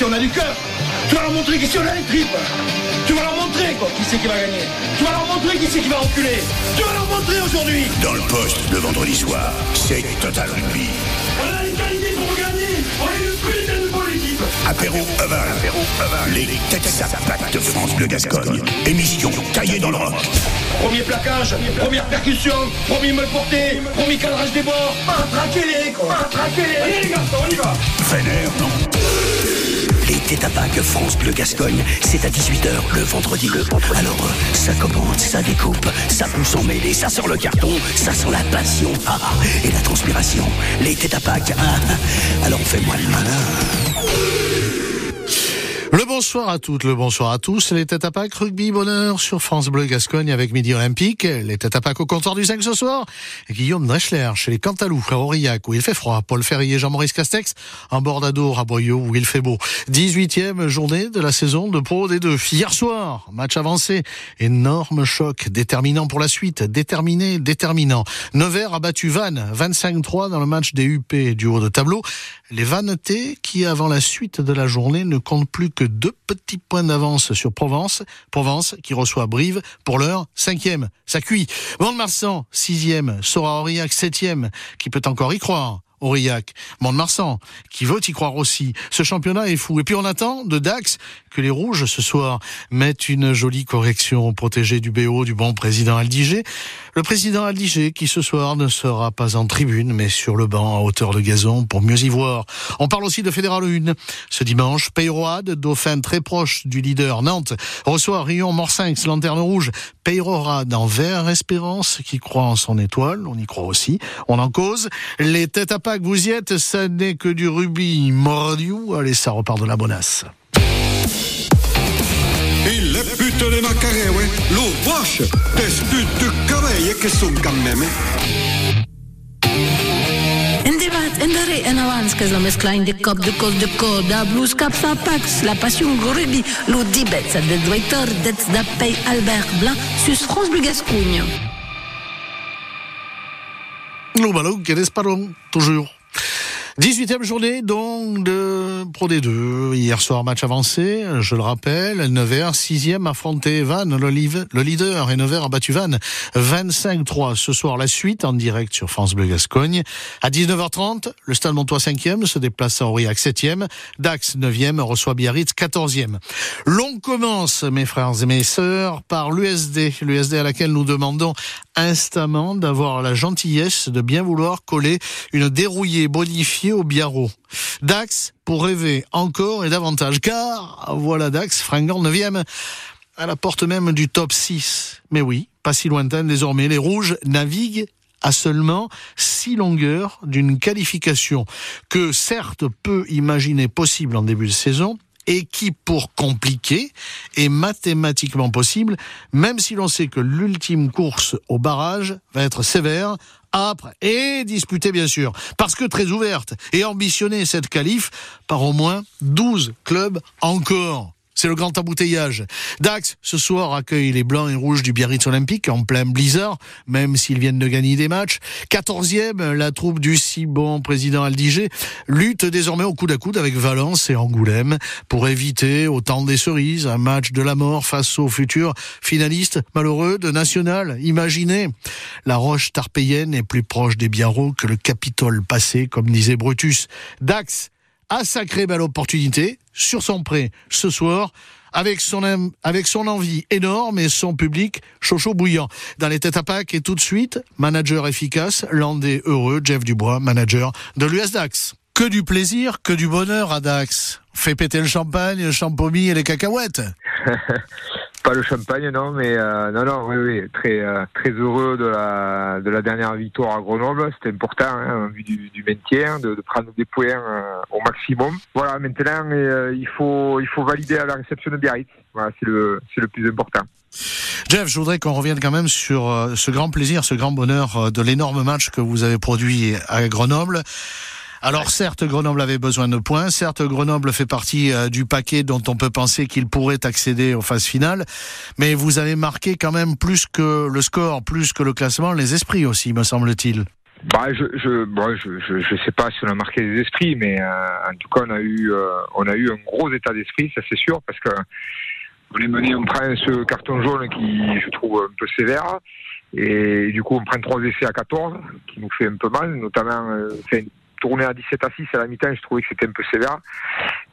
qu'ici on a du cœur. Tu vas leur montrer qu'ici on a les tripes. Tu vas leur montrer quoi, qui c'est qui va gagner. Tu vas leur montrer qui c'est qui va reculer. Tu vas leur montrer aujourd'hui. Dans le poste le vendredi soir, c'est Total Rugby. On a les qualités pour gagner. On est une putain de bonne équipe. Apéro Aval. Les têtes à de France Bleu Gascogne. Émission taillée dans le rock. Premier plaquage, première percussion, premier me porté, premier cadrage des bords. Matraquez-les quoi. Matraquez-les. Allez les gars, on y va. Vénère, non têtes à France Bleu Gascogne, c'est à 18h le vendredi. Le Alors, ça commence, ça découpe, ça pousse en mêlée, ça sort le carton, ça sent la passion ah, et la transpiration. Les à ah, alors fais-moi le malin. Le bonsoir à toutes, le bonsoir à tous. Les têtes à Pâques, rugby bonheur sur France Bleu Gascogne avec Midi Olympique. Les têtes à Pâques au comptoir du 5 ce soir. Guillaume Dreschler chez les Cantalou, à Aurillac où il fait froid. Paul Ferrier, Jean-Maurice Castex en Bordadour à Boyau où il fait beau. 18e journée de la saison de Pro D2. Hier soir, match avancé. Énorme choc, déterminant pour la suite. Déterminé, déterminant. Nevers a battu Vannes, 25-3 dans le match des UP du haut de tableau. Les Vannetais qui, avant la suite de la journée, ne comptent plus que deux petits points d'avance sur Provence. Provence qui reçoit Brive pour l'heure cinquième. Ça cuit. Mont-de-Marsan, sixième. Sora Aurillac, septième. Qui peut encore y croire Aurillac, Mont-de-Marsan, qui veut y croire aussi. Ce championnat est fou. Et puis on attend de Dax que les Rouges ce soir mettent une jolie correction protégée du BO du bon président Aldigé. Le président Aldigé qui ce soir ne sera pas en tribune mais sur le banc à hauteur de gazon pour mieux y voir. On parle aussi de Fédéral 1. Ce dimanche, Peyroade, dauphin très proche du leader Nantes, reçoit Rion Morsinx, lanterne rouge. Peyrorade en vert Espérance qui croit en son étoile. On y croit aussi. On en cause. Les têtes à que vous y êtes, ça n'est que du rubis mordu. Allez, ça repart de la bonasse. Il est putain de macaré, ouais. L'eau vache, des putes de caveille que sont quand même. En debat, en darrer, en avance, que la mesclagne de cop, de cos, de cop, da blues, cap, sa pax, la passion rugby, l'eau dibet, ça de directeur, d'être d'Appey Albert Blanc, sus France. Le ballon qui est toujours. 18e journée donc de Pro D2. Hier soir, match avancé, je le rappelle. Nevers, 6e, affronté Vannes, le, le leader. Et Nevers a battu Vannes 25-3. Ce soir, la suite en direct sur France Bleu Gascogne. À 19h30, le Stade Montois 5e se déplace à Aurillac 7e. Dax 9e reçoit Biarritz 14e. L'on commence, mes frères et mes sœurs, par l'USD. L'USD à laquelle nous demandons instamment d'avoir la gentillesse de bien vouloir coller une dérouillée bonifiée au Biarro. Dax pour rêver encore et davantage, car voilà Dax, fringant 9e, à la porte même du top 6. Mais oui, pas si lointain désormais, les Rouges naviguent à seulement six longueurs d'une qualification que certes peut imaginer possible en début de saison, et qui, pour compliquer, est mathématiquement possible, même si l'on sait que l'ultime course au barrage va être sévère âpre et disputée bien sûr, parce que très ouverte et ambitionnée cette qualif par au moins 12 clubs encore. C'est le grand embouteillage. Dax, ce soir, accueille les blancs et rouges du Biarritz Olympique en plein blizzard, même s'ils viennent de gagner des matchs. Quatorzième, la troupe du si bon président Aldigé lutte désormais au coude à coude avec Valence et Angoulême pour éviter, au temps des cerises, un match de la mort face aux futurs finalistes malheureux de National. Imaginez, la roche tarpéienne est plus proche des Biarros que le Capitole passé, comme disait Brutus. Dax, a sacré belle opportunité sur son prêt ce soir avec son, avec son envie énorme et son public chaud chaud bouillant. Dans les têtes à Pâques et tout de suite, manager efficace, landais heureux, Jeff Dubois, manager de l'US Dax. Que du plaisir, que du bonheur à Dax. Fait péter le champagne, le champomis et les cacahuètes. Pas le champagne, non, mais euh, non, non, oui, oui, très, euh, très heureux de la, de la dernière victoire à Grenoble. C'était important, hein, en vue du, du maintien, de, de, prendre des points euh, au maximum. Voilà, maintenant, il faut, il faut valider à la réception de Biarritz. Voilà, c'est le, c'est le plus important. Jeff, je voudrais qu'on revienne quand même sur ce grand plaisir, ce grand bonheur de l'énorme match que vous avez produit à Grenoble. Alors certes, Grenoble avait besoin de points, certes, Grenoble fait partie euh, du paquet dont on peut penser qu'il pourrait accéder aux phases finales, mais vous avez marqué quand même plus que le score, plus que le classement, les esprits aussi, me semble-t-il. Bah, je, je, bon, je, je, je sais pas si on a marqué les esprits, mais euh, en tout cas, on a eu, euh, on a eu un gros état d'esprit, ça c'est sûr, parce que on est mené, on prend ce carton jaune qui, je trouve, un peu sévère, et du coup, on prend trois essais à 14, qui nous fait un peu mal, notamment, euh, tourner à 17 à 6 à la mi-temps, je trouvais que c'était un peu sévère.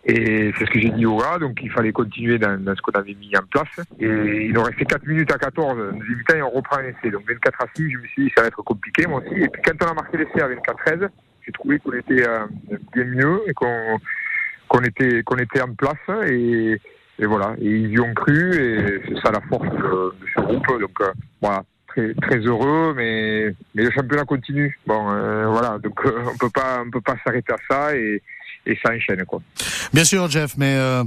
Et c'est ce que j'ai dit au gars, donc il fallait continuer dans, ce qu'on avait mis en place. Et il nous restait 4 minutes à 14, deuxième mi-temps, et on reprend un essai. Donc 24 à 6, je me suis dit, ça va être compliqué, moi aussi. Et puis quand on a marqué l'essai à 24 à 13, j'ai trouvé qu'on était euh, bien mieux et qu'on était, qu'on était en place. Et, voilà, et ils y ont cru, et c'est ça la force de ce groupe. Donc euh, voilà, très, très heureux, mais, mais le championnat continue. Bon, euh, voilà, donc euh, on peut pas, on peut pas s'arrêter à ça et, et ça enchaîne quoi. Bien sûr, Jeff, mais euh,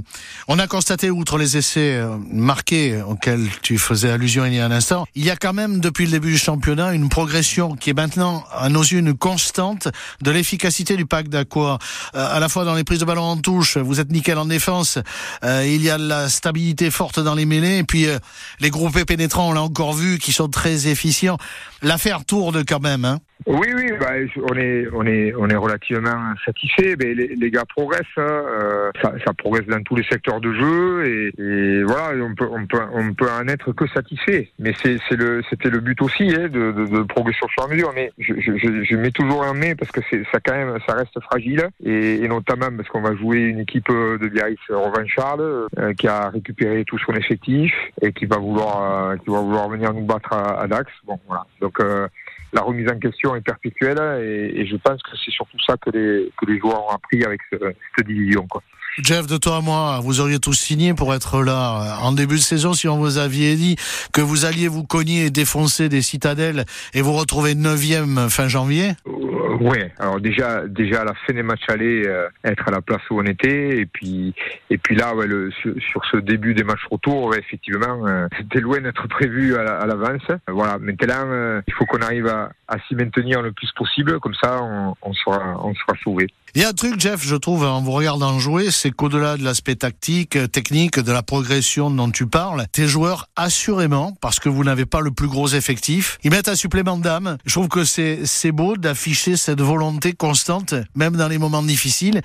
on a constaté, outre les essais euh, marqués auxquels tu faisais allusion il y a un instant, il y a quand même depuis le début du championnat une progression qui est maintenant, à nos yeux, une constante de l'efficacité du pack d'Aqua. Euh, à la fois dans les prises de ballon en touche, vous êtes nickel en défense, euh, il y a la stabilité forte dans les mêlées, et puis euh, les groupés pénétrants, on l'a encore vu, qui sont très efficients. L'affaire tourne quand même. Hein. Oui, oui, bah, on est, on est, on est relativement satisfait. Mais les, les gars progressent, hein, euh, ça, ça, progresse dans tous les secteurs de jeu et, et, voilà, on peut, on peut, on peut en être que satisfait. Mais c'est, le, c'était le but aussi hein, de, de, de, progression sur mesure. Mais je, je, je, mets toujours un mais parce que c'est, ça quand même, ça reste fragile et, et notamment parce qu'on va jouer une équipe de Biarritz revancharde euh, qui a récupéré tout son effectif et qui va vouloir, euh, qui va vouloir venir nous battre à, à Dax. Bon, voilà. Donc euh, la remise en question est perpétuelle et, je pense que c'est surtout ça que les, que les joueurs ont appris avec ce, cette division. Quoi. Jeff, de toi à moi, vous auriez tous signé pour être là en début de saison si on vous aviez dit que vous alliez vous cogner et défoncer des citadelles et vous retrouver neuvième fin janvier euh, Ouais, alors déjà, déjà à la fin des matchs aller, euh, être à la place où on était, et puis, et puis là, ouais, sur, ce début des matchs retour, effectivement, euh, c'était loin d'être prévu à l'avance. La, voilà, maintenant, euh, il faut qu'on arrive à, à s'y maintenir le plus possible, comme ça, on, on sera, on sera sauvé. Il y a un truc, Jeff, je trouve, en vous regardant jouer, c'est qu'au-delà de l'aspect tactique, technique, de la progression dont tu parles, tes joueurs, assurément, parce que vous n'avez pas le plus gros effectif, ils mettent un supplément d'âme. Je trouve que c'est, c'est beau d'afficher cette volonté constante, même dans les moments difficiles.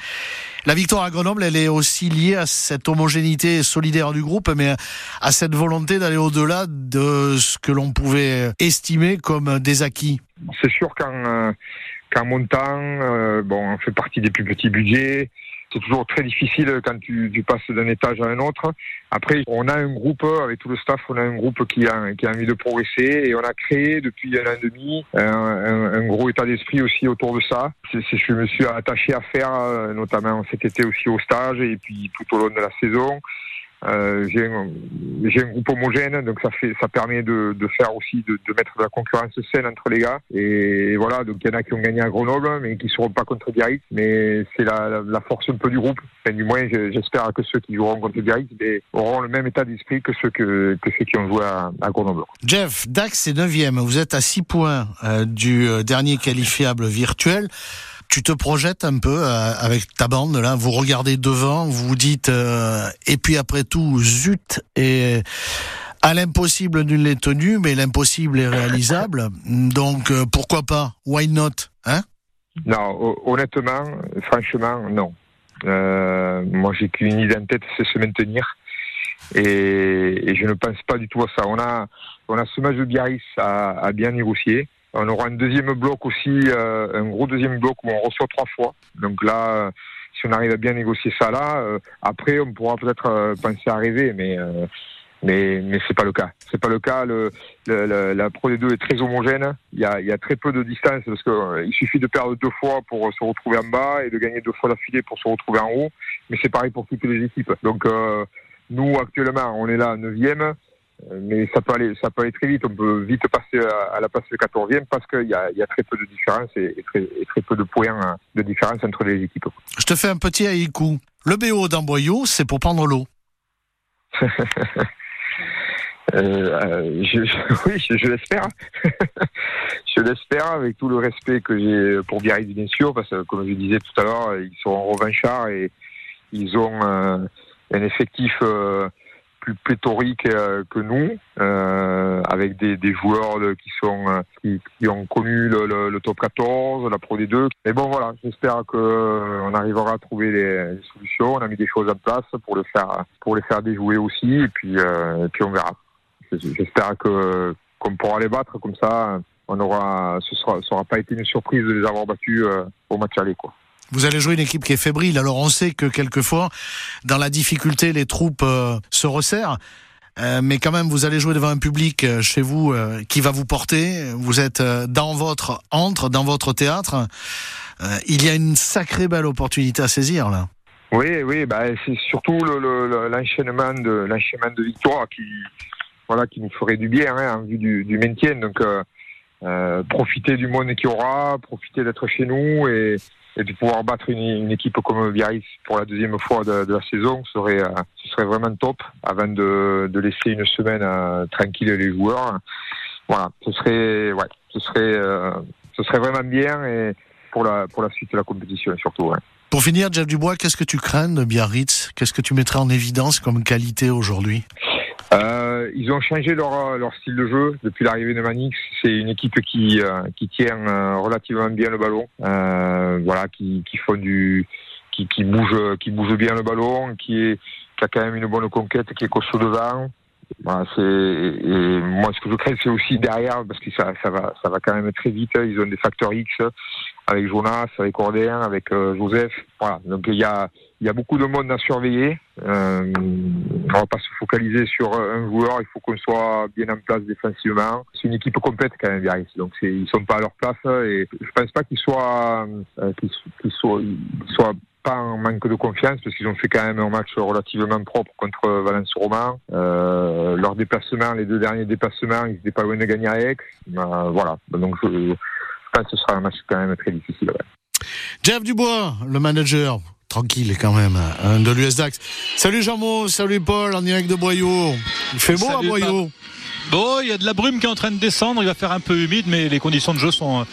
La victoire à Grenoble, elle est aussi liée à cette homogénéité solidaire du groupe, mais à cette volonté d'aller au-delà de ce que l'on pouvait estimer comme des acquis. C'est sûr qu'en, euh qu'en montant, euh, bon, on fait partie des plus petits budgets. C'est toujours très difficile quand tu, tu passes d'un étage à un autre. Après, on a un groupe, avec tout le staff, on a un groupe qui a, qui a envie de progresser et on a créé depuis un an et demi un, un, un gros état d'esprit aussi autour de ça. C'est ce que je me suis attaché à faire, euh, notamment cet été aussi au stage et puis tout au long de la saison. Euh, j'ai un, groupe homogène, donc ça fait, ça permet de, faire aussi de, mettre de la concurrence saine entre les gars. Et voilà, donc il y en a qui ont gagné à Grenoble, mais qui seront pas contre Biarritz. Mais c'est la, force un peu du groupe. Enfin, du moins, j'espère que ceux qui joueront contre Biarritz auront le même état d'esprit que ceux qui ont joué à, Grenoble. Jeff, Dax est 9 Vous êtes à 6 points euh, du euh, dernier qualifiable virtuel tu te projettes un peu euh, avec ta bande là, vous regardez devant, vous vous dites euh, et puis après tout zut et à l'impossible nul n'est tenu, mais l'impossible est réalisable. Donc euh, pourquoi pas? Why not? Hein? Non, honnêtement, franchement, non. Euh, moi, j'ai qu'une idée en tête, c'est se maintenir. Et, et, je ne pense pas du tout à ça. On a, on a ce match de Biarritz à, à bien négocier. On aura un deuxième bloc aussi, euh, un gros deuxième bloc où on reçoit trois fois. Donc là, si on arrive à bien négocier ça là, euh, après on pourra peut-être euh, penser à rêver, mais mais mais c'est pas le cas. C'est pas le cas. Le, le, la Pro D2 est très homogène. Il y a, il y a très peu de distance parce que euh, il suffit de perdre deux fois pour se retrouver en bas et de gagner deux fois d'affilée pour se retrouver en haut. Mais c'est pareil pour toutes les équipes. Donc euh, nous actuellement, on est là neuvième. Mais ça peut aller, ça peut aller très vite. On peut vite passer à, à la place de 14e parce qu'il y a, il y a très peu de différence et, et, très, et très peu de points de différence entre les équipes. Je te fais un petit haïku. Le BO d'Amboyau, c'est pour prendre l'eau. Euh, je, je, oui, je, je l'espère. je l'espère avec tout le respect que j'ai pour Biarritz, bien sûr, parce que comme je disais tout à l'heure, ils sont revanchards et ils ont euh, un effectif euh, plus pléthorique euh, que nous, euh, avec des, des joueurs qui sont euh, qui, ont connu le, top 14, la Pro D2. Mais bon voilà, j'espère que euh, on arrivera à trouver les solutions. On a mis des choses en place pour le faire pour les faire déjouer aussi, et puis puis on verra. J'espère que qu'on pourra les battre comme ça. On aura, ce sera, ça aura pas été une surprise de les avoir battus au match aller quoi. Vous allez jouer une équipe qui est fébrile. Alors on sait que quelquefois, dans la difficulté, les troupes euh, se resserrent. Euh, mais quand même, vous allez jouer devant un public euh, chez vous qui va vous porter. Vous êtes dans votre entre, dans votre théâtre. Il y a une sacrée belle opportunité à saisir là. Oui, oui, bah, c'est surtout le- le- le- l'enchaînement de l'enchaînement de victoires qui, voilà, qui nous ferait du bien hein, en vue du, maintien. Donc, euh, profiter du monde qu'il y aura, profiter d'être chez nous et, et de pouvoir battre une, une équipe comme Biarritz pour la deuxième fois de, de la saison serait, euh, ce serait vraiment top avant de, de laisser une semaine euh, tranquille les joueurs. Voilà, ce serait, ouais, ce serait, euh, ce serait vraiment bien et pour la pour la suite de la compétition surtout. Ouais. Pour finir, Jeff Dubois, qu'est-ce que tu crains de Biarritz? Qu'est-ce que tu mettrais en évidence comme qualité aujourd'hui? Euh, ils ont changé leur, leur style de jeu depuis l'arrivée de Manix. C'est une équipe qui, euh, qui tient euh, relativement bien le ballon, euh, voilà, qui, qui font du, qui, qui bouge, qui bouge bien le ballon, qui, a quand même une bonne conquête, qui est costaud devant. C'est moi ce que je crains c'est aussi derrière parce que ça, ça va ça va quand même très vite. Ils ont des facteurs X avec Jonas, avec Cordin, avec euh, Joseph. Voilà, donc il y a il y a beaucoup de monde à surveiller. Euh, on va pas se focaliser sur un joueur. Il faut qu'on soit bien en place défensivement. C'est une équipe complète quand même, Biarritz. Donc ils sont pas à leur place et je pense pas qu'ils soient euh, qu'ils, soient qu'ils soient pas en manque de confiance parce qu'ils ont fait quand même un match relativement propre contre Valence Roman. Euh, leur déplacement, les deux derniers déplacements, ils n'étaient pas loin de gagner à Aix. Euh, voilà. Donc je, que ce sera un match quand même très difficile. ouais. Jeff Dubois, le manager, tranquille quand même, hein, de l'US Dax. Salut Jean-Mo, salut Paul, en direct de Boyau. Il fait beau à Salut, Boyau. Bon, il y a de la brume qui est en train de descendre, il va faire un peu humide, mais les conditions de jeu sont euh,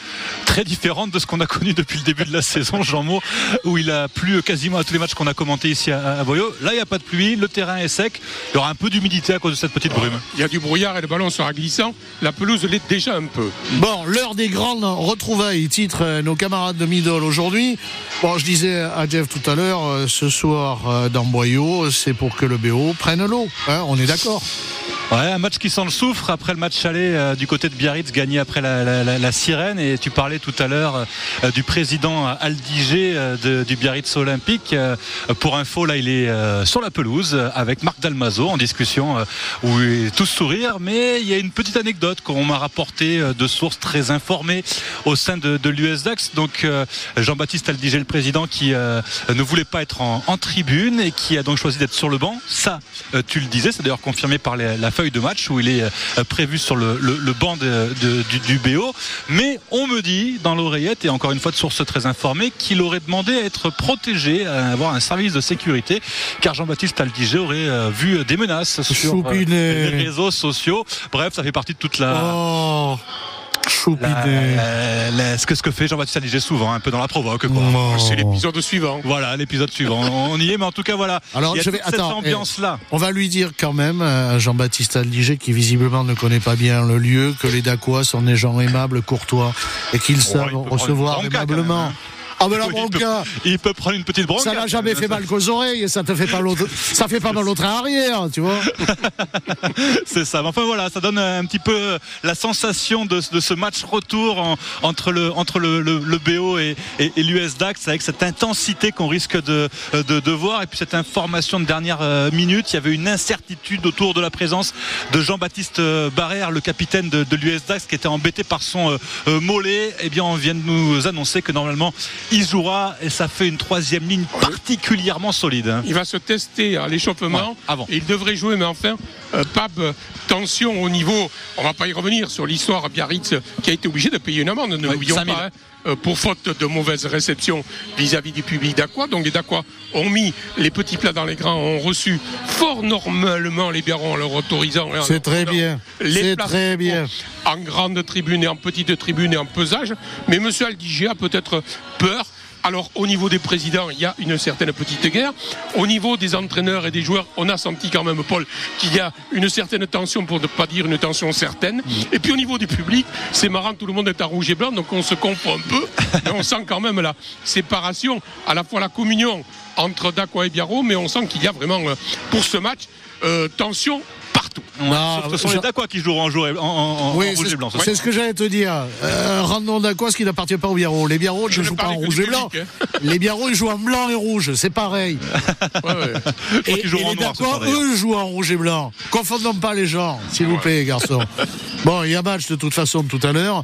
très différentes de ce qu'on a connu depuis le début de la saison, Jean Mo, où il a plu quasiment à tous les matchs qu'on a commentés ici à, à Boyau. Là, il n'y a pas de pluie, le terrain est sec, il y aura un peu d'humidité à cause de cette petite brume. Il y a du brouillard et le ballon sera glissant. La pelouse l'est déjà un peu. Bon, l'heure des grandes retrouvailles, titre euh, nos camarades de Middle aujourd'hui. Bon, je disais à Jeff tout à l'heure, euh, ce soir dans Boyau, c'est pour que le BO prenne l'eau. Hein, on est d'accord Ouais, un match qui sent le soufre après le match aller euh, du côté de Biarritz gagné après la, sirène. Et tu parlais tout à l'heure euh, du président euh, de- du Biarritz Olympique. Pour info là il est sur la pelouse avec Marc Dalmazo en discussion où il tous sourire. Mais il y a une petite anecdote qu'on m'a rapportée de sources très informées au sein de, l'USDAX donc Jean-Baptiste Aldiger le président qui ne voulait pas être en, tribune et qui a donc choisi d'être sur le banc. Ça tu le disais c'est d'ailleurs confirmé par la feuille de match où il est euh, prévu sur le, le- le banc de- de- du, du BO. Mais on me dit dans l'oreillette, et encore une fois de source très informée, qu'il aurait demandé à être protégé, à avoir un service de sécurité, car Jean-Baptiste Aldiger aurait euh, vu des menaces sur euh, les réseaux sociaux. Bref, ça fait partie de toute la. Oh, choupinet. la- la- ce, que, ce que fait Jean-Baptiste Aldiger souvent, un peu dans la provoque. Quoi. Oh. C'est l'épisode suivant. Voilà, l'épisode suivant. On y est, mais en tout cas, voilà. Alors, il y a je vais- toute cette attends, eh, ambiance-là. On va lui dire quand même à Jean-Baptiste Aldiger, qui visiblement ne connaît pas bien le lieu, que les Dacois sont des gens aimables, courtois, et qu'ils savent recevoir aimablement. hein. Ah il peut- bronca, Il peut prendre une petite bronca. ça n'a jamais fait mal qu'aux oreilles, et ça te fait pas l'autre, ça fait pas mal au train arrière, tu vois. C'est ça. Mais Enfin voilà, ça donne un petit peu la sensation de, de ce match retour en- entre le entre le, le- le BO et, et, et l'US Dax avec cette intensité qu'on risque de, de, de voir et puis cette information de dernière euh, minute. Il y avait une incertitude autour de la présence de Jean-Baptiste euh, Barrère, le capitaine de, de l'US Dax, qui était embêté par son euh, mollet. Eh bien, on vient de nous annoncer que normalement il jouera et ça fait une troisième ligne particulièrement solide. hein. Il va se tester à l'échauffement. Ouais, avant. Et il devrait jouer, mais enfin, euh, pas de tension au niveau. On va pas y revenir sur l'histoire Biarritz qui a été obligé de payer une amende. Ne Ouais, l'oublions 5000. pas. hein, euh, pour faute de mauvaise réception vis-à-vis du public d'Aqua. Donc les Dacois ont mis les petits plats dans les grands, ont reçu fort normalement les Biarrons en leur autorisant. C'est très bien. les C'est très bien. en grande tribune et en petite tribune et en pesage. Mais M. Aldiger a peut-être peur Alors au niveau des présidents, il y a une certaine petite guerre. Au niveau des entraîneurs et des joueurs, on a senti quand même, Paul, qu'il y a une certaine tension, pour ne pas dire une tension certaine. Et puis au niveau du public, c'est marrant, tout le monde est à rouge et blanc, donc on se confond un peu, on sent quand même la séparation, à la fois la communion entre Daqua et Biarro, mais on sent qu'il y a vraiment, euh, pour ce match, euh, tension partout. Non, Sauf que ce sont je- les Dacois qui joueront en, jour- en, en- en Oui, rouge et blanc. c'est ce que j'allais te dire. Euh, rendons d'accord ce qui n'appartient pas aux Biarros. Les Biarros ne jouent pas en rouge et blanc. hein. Les Biarros, ils jouent en blanc et rouge. C'est pareil. Ouais, ouais. Et, et les Dacois, d'ailleurs. eux, jouent en rouge et blanc. Confondons pas les gens, s'il vous plaît, garçons. Bon, il y a match de toute façon tout à l'heure.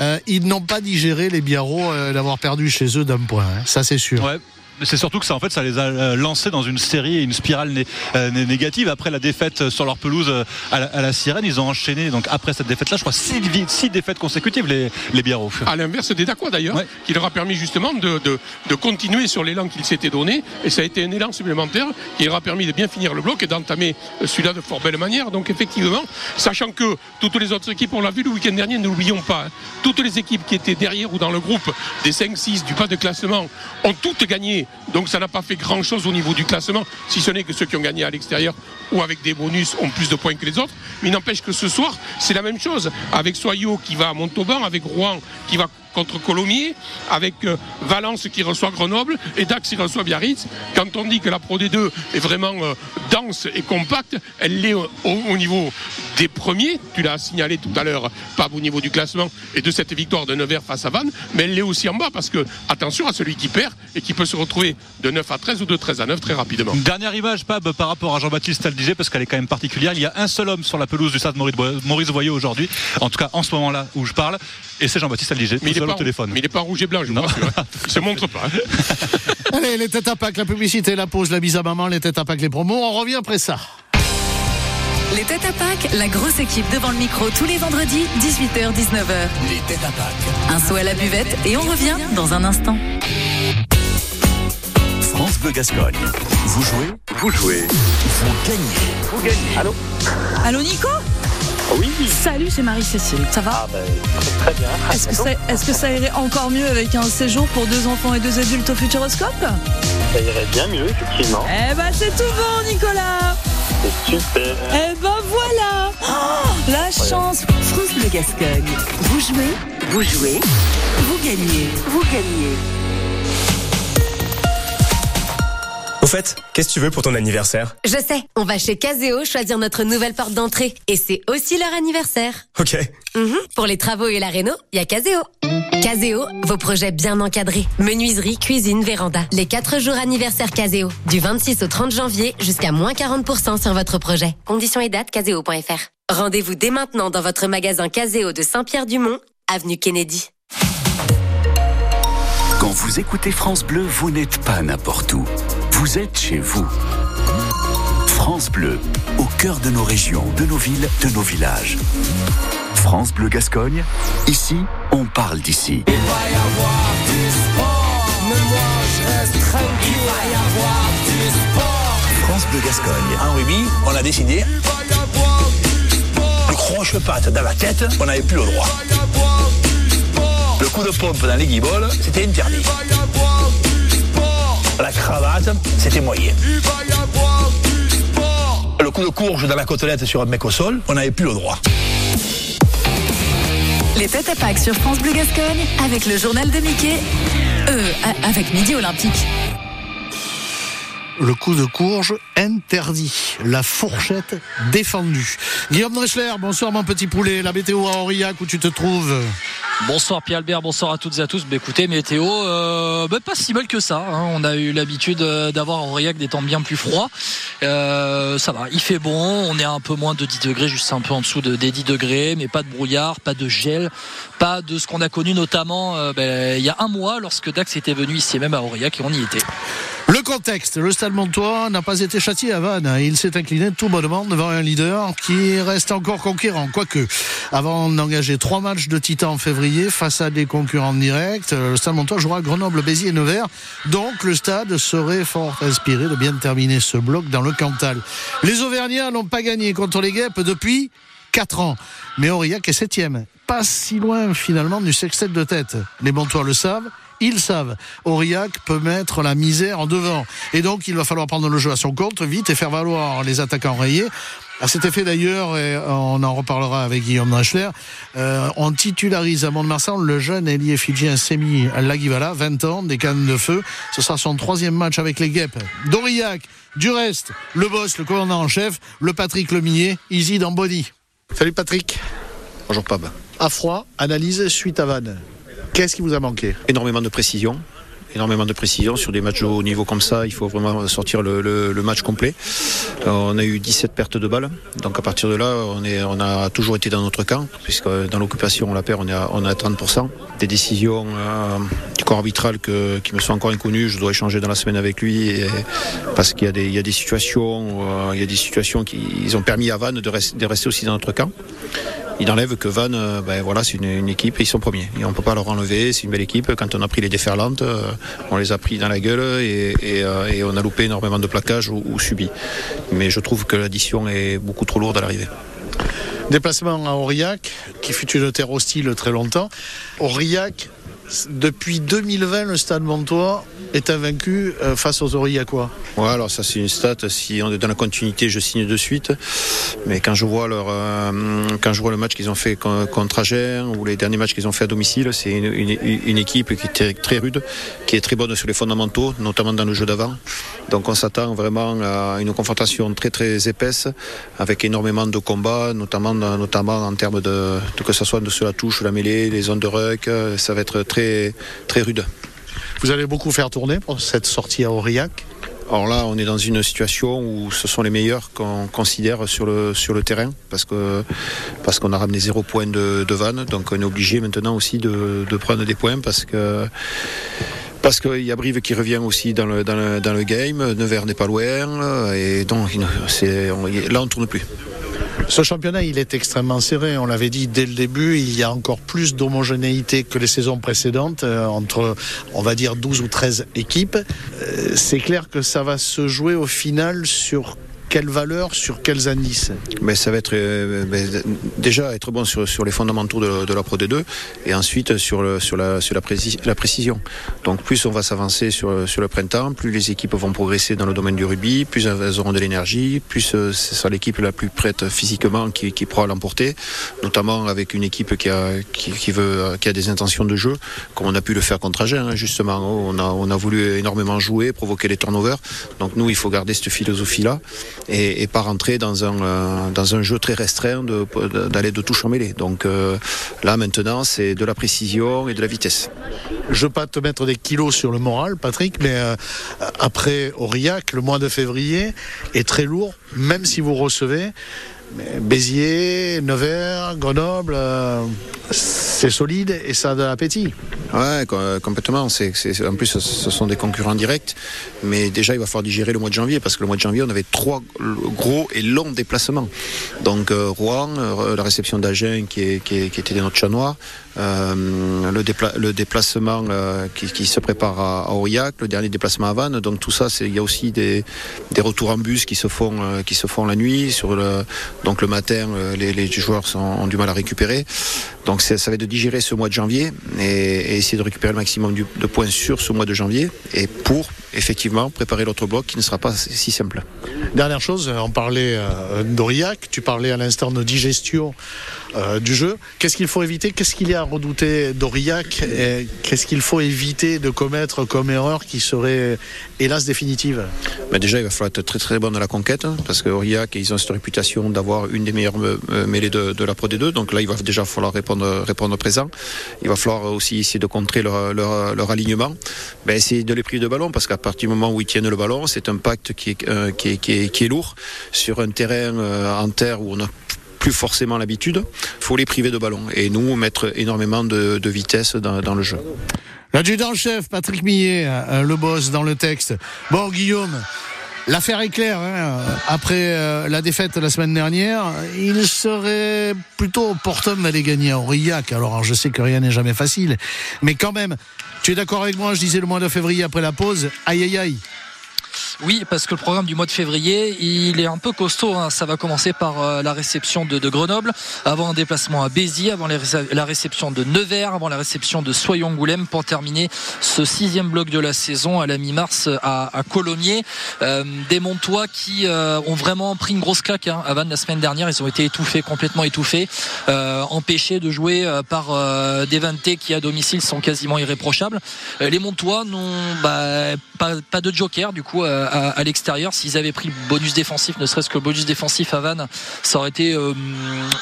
Euh, ils n'ont pas digéré, les Biarros, euh, d'avoir perdu chez eux d'un point. hein. Ça, c'est sûr. Ouais. C'est surtout que ça, en fait, ça les a euh, lancés dans une série et une spirale né- euh, né- négative. Après la défaite euh, sur leur pelouse à la, à la Sirène, ils ont enchaîné. Donc après cette défaite-là, je crois six, défaites consécutives les les Biarros. À l'inverse des Dacois d'ailleurs, Ouais. qui leur a permis justement de, de, de continuer sur l'élan qu'il s'était donné. Et ça a été un élan supplémentaire qui leur a permis de bien finir le bloc et d'entamer celui-là de fort belle manière. Donc effectivement, sachant que toutes les autres équipes, on l'a vu le week-end dernier, ne l'oublions pas, hein, toutes les équipes qui étaient derrière ou dans le groupe des 5-6 du pas de classement ont toutes gagné. Donc ça n'a pas fait grand-chose au niveau du classement, si ce n'est que ceux qui ont gagné à l'extérieur ou avec des bonus ont plus de points que les autres. Mais n'empêche que ce soir, c'est la même chose. Avec Soyaux qui va à Montauban, avec Rouen qui va contre Colomiers, avec euh, Valence qui reçoit Grenoble et Dax qui reçoit Biarritz. Quand on dit que la Pro D2 est vraiment euh, dense et compacte, elle l'est au, au niveau des premiers, tu l'as signalé tout à l'heure, pas au niveau du classement et de cette victoire de Nevers face à Vannes, mais elle l'est aussi en bas parce que attention à celui qui perd et qui peut se retrouver de 9 à 13 ou de 13 à 9 très rapidement. Dernière image, Pab, par rapport à Jean-Baptiste Aldiger, parce qu'elle est quand même particulière. Il y a un seul homme sur la pelouse du stade Maurice, Voyeux aujourd'hui, en tout cas en ce moment-là où je parle, et c'est Jean-Baptiste Aldiger, Mais il, est pas, au téléphone. mais il est pas rouge et blanc, je vous rassure. hein. Il se montre pas. hein. Allez, les têtes à pack, la publicité, la pause, la mise à maman, les têtes à pack, les promos. On revient après ça. Les têtes à Pâques, la grosse équipe devant le micro tous les vendredis, 18h-19h. Les têtes à Pâques. Un saut à la buvette et on revient dans un instant. France Bleu Gascogne. Vous jouez Vous jouez. Vous gagnez. Vous gagnez. Allô Nico? Oui, Salut, c'est Marie-Cécile. Ça va ah ben, très bien. Est-ce que, ça, est-ce que ça irait encore mieux avec un séjour pour deux enfants et deux adultes au Futuroscope? Ça irait bien mieux, effectivement. Eh ben c'est tout bon Nicolas C'est super. Eh ben voilà Oh, La chance France Bleu Gascogne. Vous jouez, vous jouez, vous gagnez, vous gagnez. Fait, qu'est-ce que tu veux pour ton anniversaire? Je sais, on va chez Caseo choisir notre nouvelle porte d'entrée. Et c'est aussi leur anniversaire. Ok. Mhm, Pour les travaux et la réno, il y a Caseo. Caseo, vos projets bien encadrés. Menuiserie, cuisine, véranda. Les 4 jours anniversaire Caseo. Du 26 au 30 janvier jusqu'à moins 40% sur votre projet. Conditions et dates, caseo.fr. Rendez-vous dès maintenant dans votre magasin Caseo de Saint-Pierre-du-Mont, avenue Kennedy. Quand vous écoutez France Bleu, vous n'êtes pas n'importe où. Vous êtes chez vous. France Bleu, au cœur de nos régions, de nos villes, de nos villages. France Bleu Gascogne, ici, on parle d'ici. France Bleu Gascogne. En rugby, on a décidé. Le croche-patte dans la tête, on n'avait plus le droit. Le coup de pompe dans les guibolles, c'était interdit. La cravate, c'était moyen. Le coup de courge dans la côtelette sur un mec au sol, on n'avait plus le droit. Les têtes à Pâques sur France Bleu Gascogne avec le journal de Mickey. Euh, avec Midi Olympique. Le coup de courge interdit. La fourchette défendue. Guillaume Drechler, bonsoir mon petit poulet. La météo à Aurillac où tu te trouves Bonsoir Pierre Albert, bonsoir à toutes et à tous. Écoutez, météo, euh, bah, pas si mal que ça. hein. On a eu l'habitude euh, d'avoir Aurillac des temps bien plus froids. Euh, ça va, il fait bon. On est un peu moins de 10 degrés, juste un peu en dessous de, des 10 degrés, mais pas de brouillard, pas de gel, pas de ce qu'on a connu notamment bah, il y a un mois lorsque Dax était venu ici même à Aurillac et on y était. Le Stade Montois n'a pas été châtié à Vannes. Il s'est incliné tout bonnement devant un leader qui reste encore conquérant. Quoique, avant d'engager trois matchs de titan en février face à des concurrents directs, le Stade Montois jouera Grenoble, Béziers et Nevers. Donc le Stade serait fort inspiré de bien terminer ce bloc dans le Cantal. Les Auvergnats n'ont pas gagné contre les Guêpes depuis 4 ans. Mais Aurillac est septième. Pas si loin finalement du sextet de tête. Les Montois le savent. Ils savent, Aurillac peut mettre la misère en devant. Et donc, il va falloir prendre le jeu à son compte, vite, et faire valoir les attaquants rayés. À cet effet d'ailleurs, et on en reparlera avec Guillaume Drachler, euh, on titularise à Mont-de-Marsan le jeune ailier fidjien Semi Lagivala, 20 ans, des cannes de feu. Ce sera son troisième match avec les Guêpes. Dorillac, du reste, le boss, le commandant en chef, le Patrick Lemillet, Easy dans Body. Salut Patrick. Bonjour Pab. À froid, analyse suite à Vannes. Qu'est-ce qui vous a manqué? Énormément de précision énormément de précision sur des matchs haut niveau comme ça. Il faut vraiment sortir le, match complet. Euh, on a eu 17 pertes de balles. Donc à partir de là, on, a toujours été dans notre camp, puisque dans l'occupation, on la perd, on est à, on est à 30%. Des décisions euh, du corps arbitral qui me sont encore inconnues, je dois échanger dans la semaine avec lui, parce qu'il y, a des, situations, euh, il y a des situations qui ils ont permis à Vannes de rester aussi dans notre camp il enlève que Vannes, euh, ben voilà, c'est une, équipe et ils sont premiers. On ne peut pas leur enlever, c'est une belle équipe. Quand on a pris les déferlantes, euh, on les a pris dans la gueule euh, et on a loupé énormément de plaquages ou, ou subi. Mais je trouve que l'addition est beaucoup trop lourde à l'arrivée. Déplacement à Aurillac, qui fut une terre hostile très longtemps. Aurillac, depuis 2020, le stade Montois est invaincu euh, face aux Aurillacois. Ouais, alors ça c'est une stat. Si on est dans la continuité, je signe de suite. Mais quand je vois leur, euh, quand je vois le match qu'ils ont fait contre Agen ou les derniers matchs qu'ils ont fait à domicile, c'est une, équipe qui est très, rude, qui est très bonne sur les fondamentaux, notamment dans le jeu d'avant. Donc on s'attend vraiment à une confrontation très très épaisse, avec énormément de combats, notamment notamment en termes de, de que ce soit de sur la touche, la mêlée, les zones de ruck, ça va être très très rude. Vous allez beaucoup faire tourner pour cette sortie à Aurillac? Alors là, on est dans une situation où ce sont les meilleurs qu'on considère sur le, sur le terrain parce que parce qu'on a ramené zéro point de, de vanne. Donc on est obligé maintenant aussi de, de prendre des points parce que parce qu'il y a Brive qui revient aussi dans le, dans le, dans le game, Nevers n'est pas loin, et donc on, là on ne tourne plus. Ce championnat, il est extrêmement serré. On l'avait dit dès le début, il y a encore plus d'homogénéité que les saisons précédentes, euh, entre, on va dire, 12 ou 13 équipes. Euh, c'est clair que ça va se jouer au final sur quelle valeur sur quels indices mais Ça va être euh, mais déjà être bon sur, sur les fondamentaux de, de, la Pro D2 et ensuite sur, le, sur, la, sur la, la précision. Donc plus on va s'avancer sur, sur le printemps, plus les équipes vont progresser dans le domaine du rugby, plus elles auront de l'énergie, plus euh, ce sera l'équipe la plus prête physiquement qui, qui pourra l'emporter, notamment avec une équipe qui a, qui, qui, veut, qui a des intentions de jeu, comme on a pu le faire contre Agen, hein, justement. On a, on a voulu énormément jouer, provoquer les turnovers. Donc nous, il faut garder cette philosophie-là et, et pas rentrer dans un, euh, dans un jeu très restreint d'aller de, de, touche en mêlée. Donc euh, là maintenant c'est de la précision et de la vitesse. Je veux pas te mettre des kilos sur le moral Patrick, mais euh, après Aurillac, le mois de février est très lourd, même si vous recevez Béziers, Nevers, Grenoble, euh, c'est solide et ça a de l'appétit. Ouais, complètement. C'est, en plus, ce sont des concurrents directs. Mais déjà, il va falloir digérer le mois de janvier parce que le mois de janvier, on avait trois gros et longs déplacements. Donc, euh, Rouen, euh, la réception d'Agen qui, qui, qui, était notre chat noir, le, dépla le, déplacement euh, qui, se prépare à, Aurillac, le dernier déplacement à Vannes. Donc, tout ça, il y a aussi des, retours en bus qui se font, euh, la nuit. Le, donc, le matin, les, joueurs ont du mal à récupérer. Donc, ça va être de digérer ce mois de janvier et, et essayer de récupérer le maximum de points sur ce mois de janvier et pour effectivement préparer l'autre bloc qui ne sera pas si simple. Dernière chose, on parlait euh, d'Aurillac, tu parlais à l'instant de digestion euh, du jeu. Qu'est-ce qu'il faut éviter? Qu'est-ce qu'il y a à redouter d'Aurillac? Qu'est-ce qu'il faut éviter de commettre comme erreur qui serait hélas définitive? Mais Déjà, il va falloir être très très bon dans la conquête hein, parce que Aurillac, ils ont cette réputation d'avoir une des meilleures mêlées de, de, la Pro D2. Donc là, il va déjà falloir répondre, répondre présent. Il va falloir aussi essayer de contrer leur, leur, leur alignement. Ben, essayer de les priver de ballon parce qu'à partir du moment où ils tiennent le ballon, c'est un pacte qui est, euh, qui, est, qui, est, lourd sur un terrain euh, en terre où on a plus forcément l'habitude. Faut les priver de ballon et nous mettre énormément de, de vitesse dans, dans, le jeu. L'adjudant-chef Patrick Millet, euh, le boss dans le texte. Bon, Guillaume. L'affaire est claire. Hein. Après euh, la défaite la semaine dernière, il serait plutôt opportun d'aller gagner à Aurillac. Alors, je sais que rien n'est jamais facile, mais quand même, tu es d'accord avec moi Je disais le mois de février après la pause. Aïe aïe aïe. Oui, parce que le programme du mois de février, il est un peu costaud. hein. Ça va commencer par euh, la réception de, de Grenoble, avant un déplacement à Béziers, avant la réception de Nevers, avant la réception de Soyons-Goulême, pour terminer ce sixième bloc de la saison à la mi-mars à, à Colomiers. Euh, des Montois qui euh, ont vraiment pris une grosse claque hein. à Vannes la semaine dernière. Ils ont été étouffés, complètement étouffés, euh, empêchés de jouer euh, par euh, des Vantais qui à domicile sont quasiment irréprochables. Euh, les Montois n'ont bah, pas, pas de joker du coup euh, à, l'extérieur. S'ils avaient pris le bonus défensif, ne serait-ce que le bonus défensif à Vannes, ça aurait été euh,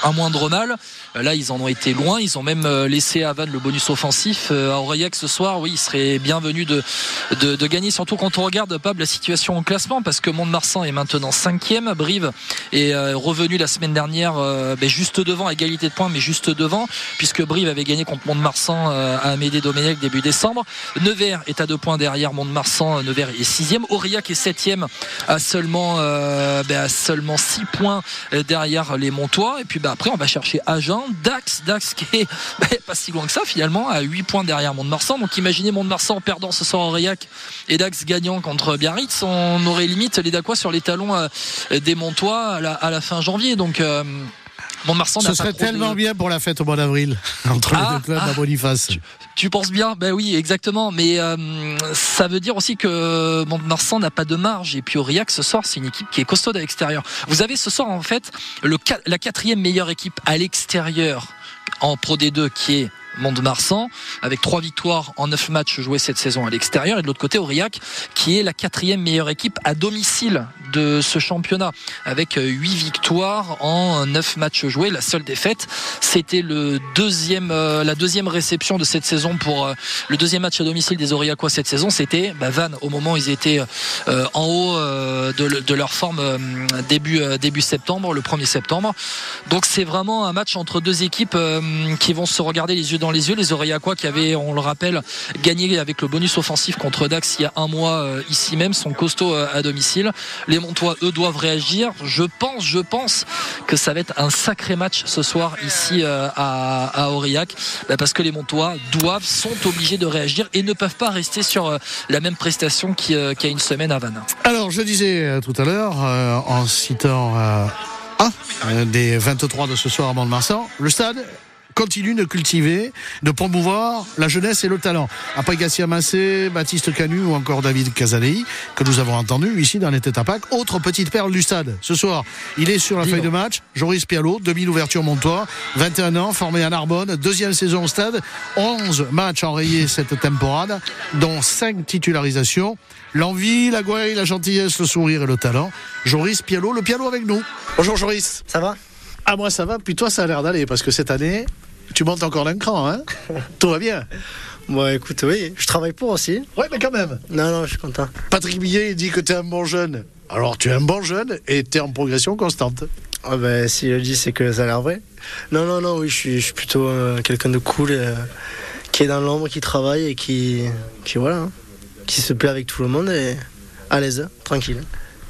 un moindre mal. Là, ils en ont été loin. Ils ont même euh, laissé à Vannes le bonus offensif. À Aurillac ce soir, oui, il serait bienvenu de, de, gagner, surtout quand on regarde Pab la situation au classement, parce que Mont-de-Marsan est maintenant cinquième, Brive est revenu la semaine dernière ben, juste devant, égalité de points, mais juste devant, puisque Brive avait gagné contre Mont-de-Marsan à Amédée Domenech début décembre. Nevers est à deux points derrière Mont-de-Marsan. Nevers est sixième. Aurillac est septième à seulement euh, ben, à seulement six points euh, derrière les Montois. Et puis ben, après, on va chercher Agen, Dax, Dax qui est ben, pas si loin que ça finalement, à 8 points derrière Mont-de-Marsan. Donc imaginez Mont-de-Marsan perdant ce soir Aurillac et Dax gagnant contre Biarritz. On aurait limite les Dacois sur les talons euh, des Montois à la, fin janvier. Donc Mont-de-Marsan n'a Ce serait de- tellement bien pour la fête au mois d'avril, entre les Ah, deux clubs ah. à Boniface. Tu penses bien? Ben oui, exactement. Mais euh, ça veut dire aussi que Mont-de-Marsan n'a pas de marge. Et puis Aurillac, ce soir, c'est une équipe qui est costaude à l'extérieur. Vous avez ce soir, en fait, le, la quatrième meilleure équipe à l'extérieur en Pro D2 qui est Mont-de-Marsan, avec trois victoires en neuf matchs joués cette saison à l'extérieur. Et de l'autre côté, Aurillac, qui est la quatrième meilleure équipe à domicile de ce championnat, avec huit victoires en neuf matchs joués. La seule défaite, c'était le deuxième, euh, la deuxième réception de cette saison pour euh, le deuxième match à domicile des Aurillacois cette saison. C'était bah, Vannes au moment où ils étaient euh, en haut de, le- de leur forme début, début septembre, le 1er septembre. Donc c'est vraiment un match entre deux équipes qui vont se regarder les yeux dans les yeux. Les Aurillacois qui avaient, on le rappelle, gagné avec le bonus offensif contre Dax il y a un mois euh, ici même, sont costauds euh, à domicile. Les Montois, eux, doivent réagir. Je pense, je pense que ça va être un sacré match ce soir ici euh, à, Aurillac, Bah, parce que les Montois doivent, sont obligés de réagir et ne peuvent pas rester sur la même prestation qu'il y a- une semaine à Vannes. Alors, je disais tout à l'heure, en citant euh, des 23 de ce soir à Mont-de-Marsan, le stade continue de cultiver, de promouvoir la jeunesse et le talent. Après Gassia Massé, Baptiste Canu ou encore David Casalei, que nous avons entendu ici dans les têtes à Pâques. Autre petite perle du stade. Ce soir, il est sur la feuille de match. Joris Pialot, demi-ouverture Montois, 21 ans, formé à Narbonne, deuxième saison au stade, 11 matchs enrayés cette temporade, dont 5 titularisations. L'envie, la gouaille, la gentillesse, le sourire et le talent. Joris Pialot, le piano avec nous. Bonjour Joris. Ça va? Ah moi ça va, puis toi ça a l'air d'aller, parce que cette année, tu montes encore d'un cran, hein Tout va bien Bon, écoute, oui, je travaille pour aussi. Ouais, mais quand même. Non, non, je suis content. Patrick Billet il dit que tu es un bon jeune. Alors tu es un bon jeune et tu es en progression constante. Ah ben, s'il le dit, c'est que ça a l'air vrai. Non, non, non, oui, je suis, je suis plutôt euh, quelqu'un de cool, euh, qui est dans l'ombre, qui travaille et qui, qui, voilà, hein, qui se plaît avec tout le monde et à l'aise, tranquille.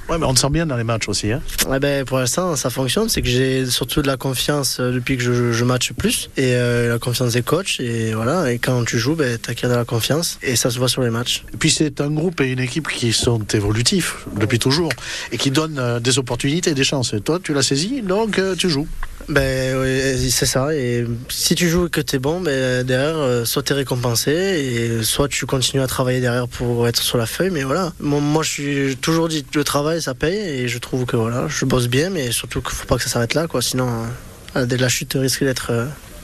Ouais, mais on te sent bien dans les matchs aussi. Hein Ouais, ben, pour l'instant, ça fonctionne. C'est que j'ai surtout de la confiance euh, depuis que je, je matche plus et euh, la confiance des coachs. Et voilà, et quand tu joues, ben, t'acquiers de la confiance et ça se voit sur les matchs. Et puis c'est un groupe et une équipe qui sont évolutifs depuis toujours et qui donnent euh, des opportunités et des chances. Et toi, tu l'as saisi, donc tu joues. Ben oui, c'est ça. Et si tu joues et que t'es bon, ben derrière, euh, soit t'es récompensé et soit tu continues à travailler derrière pour être sur la feuille. Mais voilà, moi, je suis toujours dit le travail ça paye et je trouve que voilà, je bosse bien, mais surtout qu'il faut pas que ça s'arrête là, quoi. Sinon, euh, la chute risque d'être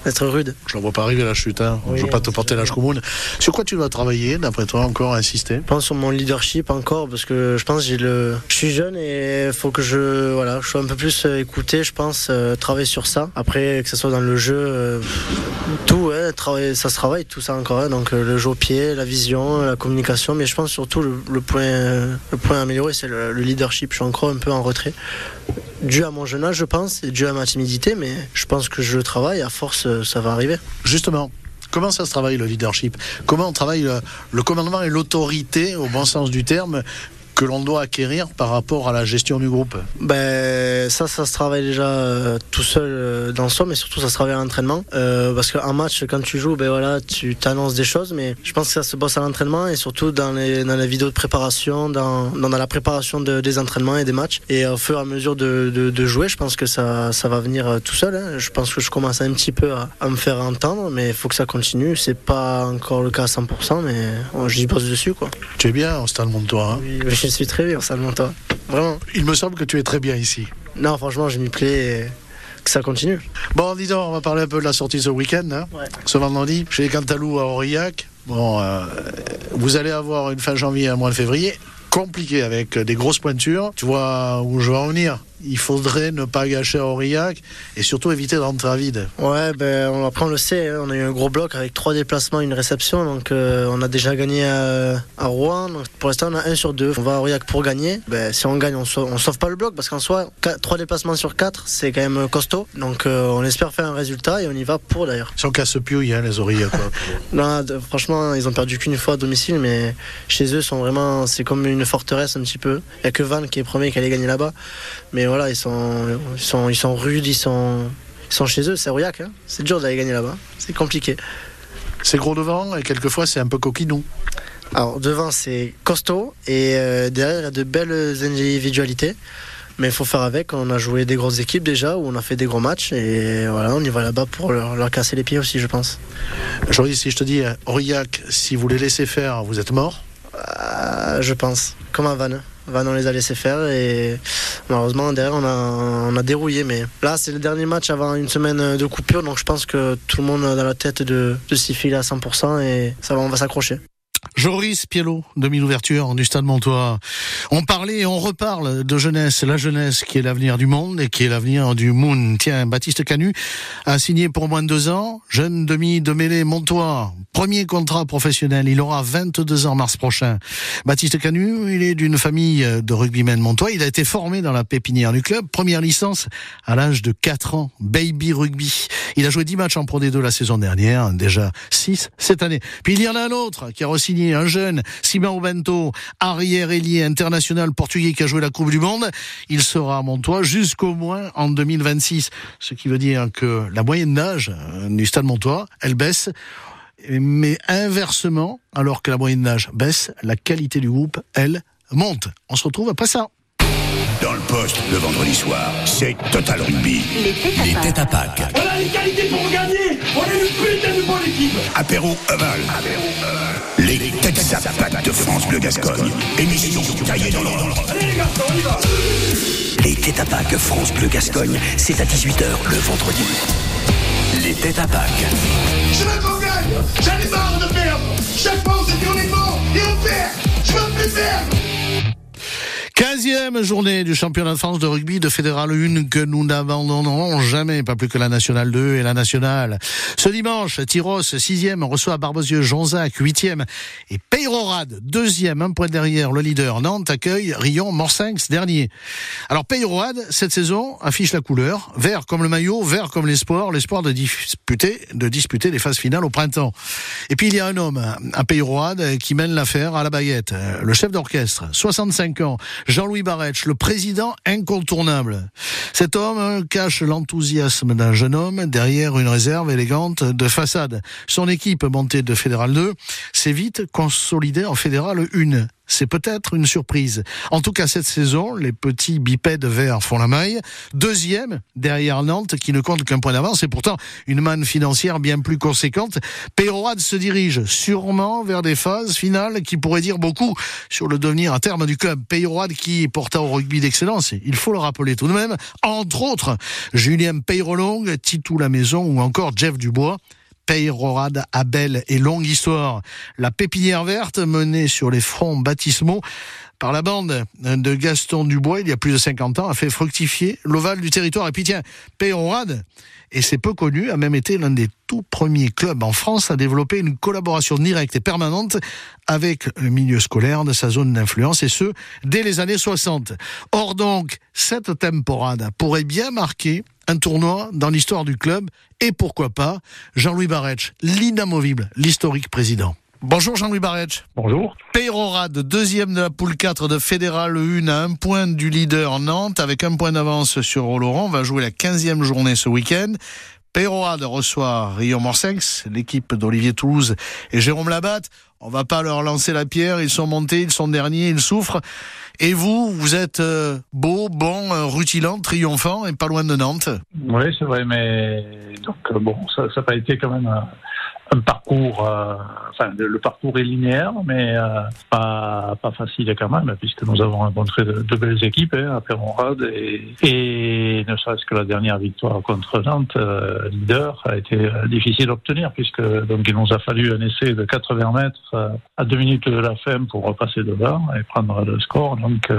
d'être rude. Je la vois pas arriver la chute. Hein. Oui, je veux pas te porter l'âge commune. Sur quoi tu dois travailler, d'après toi, encore insister? Je pense sur mon leadership encore parce que je pense que le je suis jeune et il faut que je voilà je sois un peu plus euh, écouté je pense euh, travailler sur ça après que ce soit dans le jeu euh, tout ouais, travailler, ça se travaille tout ça encore hein. donc euh, le jeu au pied la vision la communication mais je pense surtout le, le point le point à améliorer c'est le, le leadership je suis encore un peu en retrait dû à mon jeune âge je pense et dû à ma timidité mais je pense que je le travaille à force euh, ça va arriver. Justement, comment ça se travaille le leadership? Comment on travaille le, le commandement et l'autorité, au bon sens du terme, que l'on doit acquérir par rapport à la gestion du groupe Ben ça, ça se travaille déjà euh, tout seul euh, dans soi, mais surtout ça se travaille à l'entraînement. Euh, parce qu'un match, quand tu joues, ben voilà, tu t'annonces des choses, mais je pense que ça se bosse à l'entraînement et surtout dans les, dans les vidéos de préparation, dans, dans la préparation de- des entraînements et des matchs. Et au fur et à mesure de, de, de jouer, je pense que ça, ça va venir euh, tout seul. hein. Je pense que je commence un petit peu à, à me faire entendre, mais il faut que ça continue. C'est pas encore le cas à 100%, mais oh, j'y bosse dessus, quoi. Tu es bien au Stade Montois. hein Oui, oui, je suis très bien, ça toi. Vraiment. Il me semble que tu es très bien ici. Non, franchement, je m'y plais et que ça continue. Bon, dis donc, on va parler un peu de la sortie ce week-end, hein, ce vendredi, chez les Cantalou à Aurillac. Bon, euh, vous allez avoir une fin janvier et un mois de février compliqué avec des grosses pointures. Tu vois où je veux en venir il faudrait ne pas gâcher à Aurillac et surtout éviter de rentrer à vide. Ouais, ben, on, après on le sait, hein, on a eu un gros bloc avec trois déplacements, une réception. Donc euh, on a déjà gagné à, à Rouen. Donc, pour l'instant, on a un sur deux. On va à Aurillac pour gagner. Ben, si on gagne, on sauve, on sauve pas le bloc parce qu'en soi, quatre- trois déplacements sur quatre, c'est quand même costaud. Donc euh, on espère faire un résultat et on y va pour d'ailleurs. Ils sont casse-piouilles, hein, les Aurillac. quoi. Non, de- franchement, ils ont perdu qu'une fois à domicile, mais chez eux, sont vraiment, c'est comme une forteresse un petit peu. Il n'y a que Van qui est premier qui allait gagner là-bas. Mais voilà, ils sont, ils sont, ils sont rudes, ils sont, ils sont chez eux. C'est Aurillac, hein. c'est dur d'aller gagner là-bas. C'est compliqué. C'est gros devant et quelquefois c'est un peu coquinou. Alors devant, c'est costaud et euh, derrière, il y a de belles individualités. Mais il faut faire avec. On a joué des grosses équipes déjà, où on a fait des gros matchs et voilà, on y va là-bas pour leur, leur casser les pieds aussi, je pense. Aujourd'hui, si je te dis euh, Aurillac, si vous les laissez faire, vous êtes mort. Euh, je pense. Comme à Vannes. Vannes, on les a laissés faire et malheureusement, derrière, on a, on a dérouillé. Mais là, c'est le dernier match avant une semaine de coupure, donc je pense que tout le monde a dans la tête de, de s'y filer à 100% et ça va, on va s'accrocher. Joris Piello, demi-ouverture du Stade Montois. On parlait et on reparle de jeunesse, la jeunesse qui est l'avenir du monde et qui est l'avenir du Moon. Tiens, Baptiste Canu a signé pour moins de deux ans, jeune demi de mêlée Montois, premier contrat professionnel. Il aura 22 ans mars prochain. Baptiste Canu, il est d'une famille de rugbymen Montois. Il a été formé dans la pépinière du club, première licence à l'âge de 4 ans, baby rugby. Il a joué 10 matchs en Pro D2 la saison dernière, déjà 6 cette année. Puis il y en a un autre qui a re-signé, un jeune, Simon Bento, arrière-ailier international portugais qui a joué la Coupe du Monde. Il sera à Montois jusqu'au moins en 2026. Ce qui veut dire que la moyenne d'âge euh, du Stade Montois, elle baisse. Mais inversement, alors que la moyenne d'âge baisse, la qualité du groupe, elle, monte. On se retrouve après ça. Dans le poste, le vendredi soir, c'est Total Rugby. Les têtes à Pâques. On a les qualités pour gagner On est une putain de bonne équipe Apéro Oval. Les têtes à Pâques de France Bleu Gascogne. Émission taillée dans l'ordre. Allez les garçons, on y va Les têtes à Pâques France Bleu Gascogne, c'est à 18h le vendredi. Les têtes à Pâques. Je veux qu'on gagne J'en ai marre de perdre Chaque fois on s'est dit on est mort et on perd Je veux plus perdre 15e journée du championnat de France de rugby de Fédéral 1 que nous n'abandonnerons jamais, pas plus que la Nationale 2 et la Nationale. Ce dimanche, Tyros, 6e, reçoit Barbezieux-Jonzac, 8e, et Peyrorade, 2e, un point derrière le leader. Nantes accueille Rion, Morsinx, dernier. Alors Peyrorade, cette saison, affiche la couleur, vert comme le maillot, vert comme l'espoir, l'espoir de disputer, de disputer les phases finales au printemps. Et puis il y a un homme, un Peyrorade, qui mène l'affaire à la baguette. Le chef d'orchestre, 65 ans, Jean-Louis Barretch, le président incontournable. Cet homme hein, cache l'enthousiasme d'un jeune homme derrière une réserve élégante de façade. Son équipe montée de Fédéral 2 s'est vite consolidée en Fédéral 1. C'est peut-être une surprise. En tout cas, cette saison, les petits bipèdes verts font la maille. Deuxième, derrière Nantes, qui ne compte qu'un point d'avance, et pourtant une manne financière bien plus conséquente. Péroade se dirige sûrement vers des phases finales qui pourraient dire beaucoup sur le devenir à terme du club. Péroade qui porta au rugby d'excellence, il faut le rappeler tout de même, entre autres, Julien Peyrolong, Titou La Maison ou encore Jeff Dubois. Peyrorade à belle et longue histoire. La pépinière verte menée sur les fronts baptismaux par la bande de Gaston Dubois il y a plus de 50 ans a fait fructifier l'ovale du territoire. Et puis tiens, Peyrorade, et c'est peu connu, a même été l'un des tout premiers clubs en France à développer une collaboration directe et permanente avec le milieu scolaire de sa zone d'influence, et ce, dès les années 60. Or donc, cette temporade pourrait bien marquer un tournoi dans l'histoire du club, et pourquoi pas Jean-Louis Barretch, l'inamovible, l'historique président. Bonjour Jean-Louis Barretch. Bonjour. Peyrorade, deuxième de la poule 4 de Fédéral 1 à un point du leader Nantes avec un point d'avance sur Oloron. va jouer la 15e journée ce week-end. Peyrorade reçoit Rio Morsenx, l'équipe d'Olivier Toulouse et Jérôme Labatte. On va pas leur lancer la pierre, ils sont montés, ils sont derniers, ils souffrent. Et vous, vous êtes euh, beau, bon, euh, rutilant, triomphant et pas loin de Nantes. Oui, c'est vrai, mais donc euh, bon, ça n'a pas été quand même un parcours, euh, enfin le, parcours est linéaire, mais euh, pas, pas facile quand même, puisque nous avons rencontré de, belles équipes hein, à Perronrade et, et ne serait-ce que la dernière victoire contre Nantes, euh, leader, a été difficile d'obtenir, puisque donc il nous a fallu un essai de 80 mètres à deux minutes de la fin pour repasser devant et prendre le score. Donc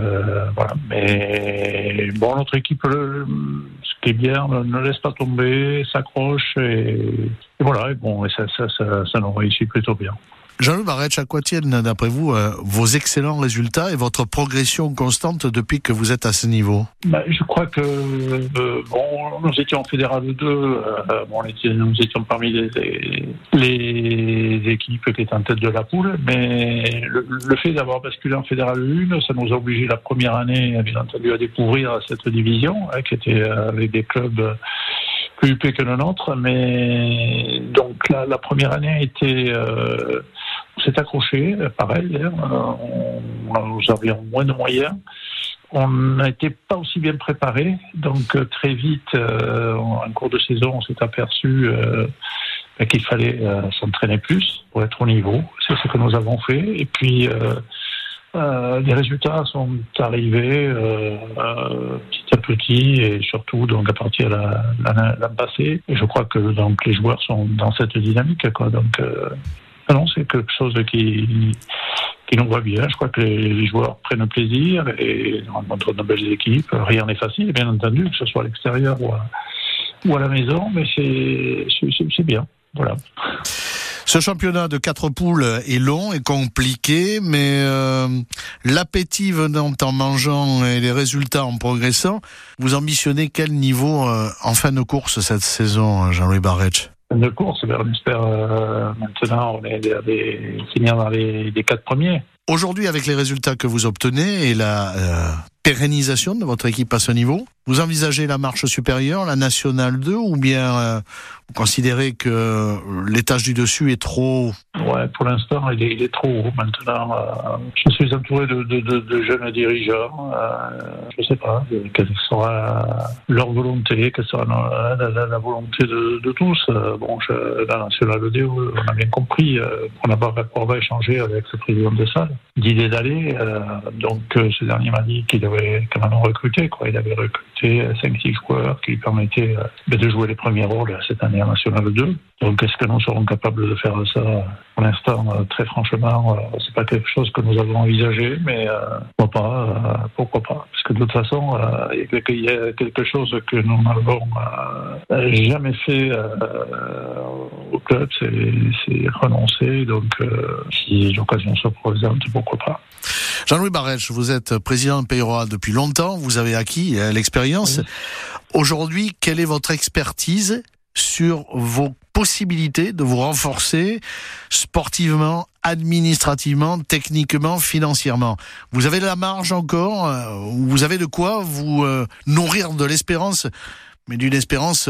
voilà, mais bon, notre équipe, ce qui est bien, ne laisse pas tomber, s'accroche et et voilà, bon, ça, ça, ça, ça nous réussit plutôt bien. Jean-Louis Barretch, à quoi tiennent, d'après vous, euh, vos excellents résultats et votre progression constante depuis que vous êtes à ce niveau bah, Je crois que, euh, bon, nous étions en Fédéral 2, euh, bon, nous étions parmi les, les, équipes qui étaient en tête de la poule, mais le, fait d'avoir basculé en Fédéral 1, ça nous a obligé la première année, bien entendu, à découvrir cette division, hein, qui était avec des clubs huppés que le nôtre, mais donc la, première année a été s'est accroché, pareil, hein, on, nous avions moins de moyens. On n'était pas aussi bien préparé, donc euh, très vite, euh, en cours de saison, on s'est aperçu euh, ben, qu'il fallait s'entraîner plus pour être au niveau. C'est ce que nous avons fait. Et puis, les résultats sont arrivés petit à petit et surtout donc à partir de l'année passée. Et je crois que donc les joueurs sont dans cette dynamique. Quoi. Donc non, c'est quelque chose qui, qui nous voit bien. Je crois que les, joueurs prennent plaisir et on de belles équipes. Rien n'est facile, bien entendu, que ce soit à l'extérieur ou à, à la maison, mais c'est bien. Voilà. Ce championnat de quatre poules est long et compliqué, mais euh, l'appétit venant en mangeant et les résultats en progressant, vous ambitionnez quel niveau euh, en fin de course cette saison, Jean-Louis Barretch de course. On espère euh, maintenant on est finir dans les, les quatre premiers. Aujourd'hui, avec les résultats que vous obtenez et la euh, pérennisation de votre équipe à ce niveau, vous envisagez la marche supérieure, la nationale 2, ou bien euh, vous considérez que l'étage du dessus est trop Ouais, pour l'instant, il, est, trop haut. Maintenant, euh, je suis entouré de, jeunes dirigeants. Euh, je ne sais pas quelle sera leur volonté, quelle sera la, la, la volonté de, tous. Bon, je, la nationale 2, on a bien compris qu'on n'a pas, échangé avec le président de salle d'idée d'aller. donc, ce dernier m'a dit qu'il avait même recruté. Quoi. Il avait recruté 5-6 joueurs qui lui permettaient euh, de jouer les premiers rôles cette année en National 2. Donc est-ce que nous serons capables de faire ça l'instant, euh, très franchement, euh, c'est pas quelque chose que nous avons envisagé, mais pourquoi pas Pourquoi pas Parce que de toute façon, il y a quelque chose que nous n'avons jamais fait au club, c'est renoncer. Donc si l'occasion se présente, pourquoi pas Jean-Louis Barrech, vous êtes président de Payroa depuis longtemps, vous avez acquis euh, l'expérience. Aujourd'hui, quelle est votre expertise sur vos possibilités de vous renforcer sportivement, administrativement, techniquement, financièrement. Vous avez de la marge encore, euh, vous avez de quoi vous euh, nourrir de l'espérance, mais d'une espérance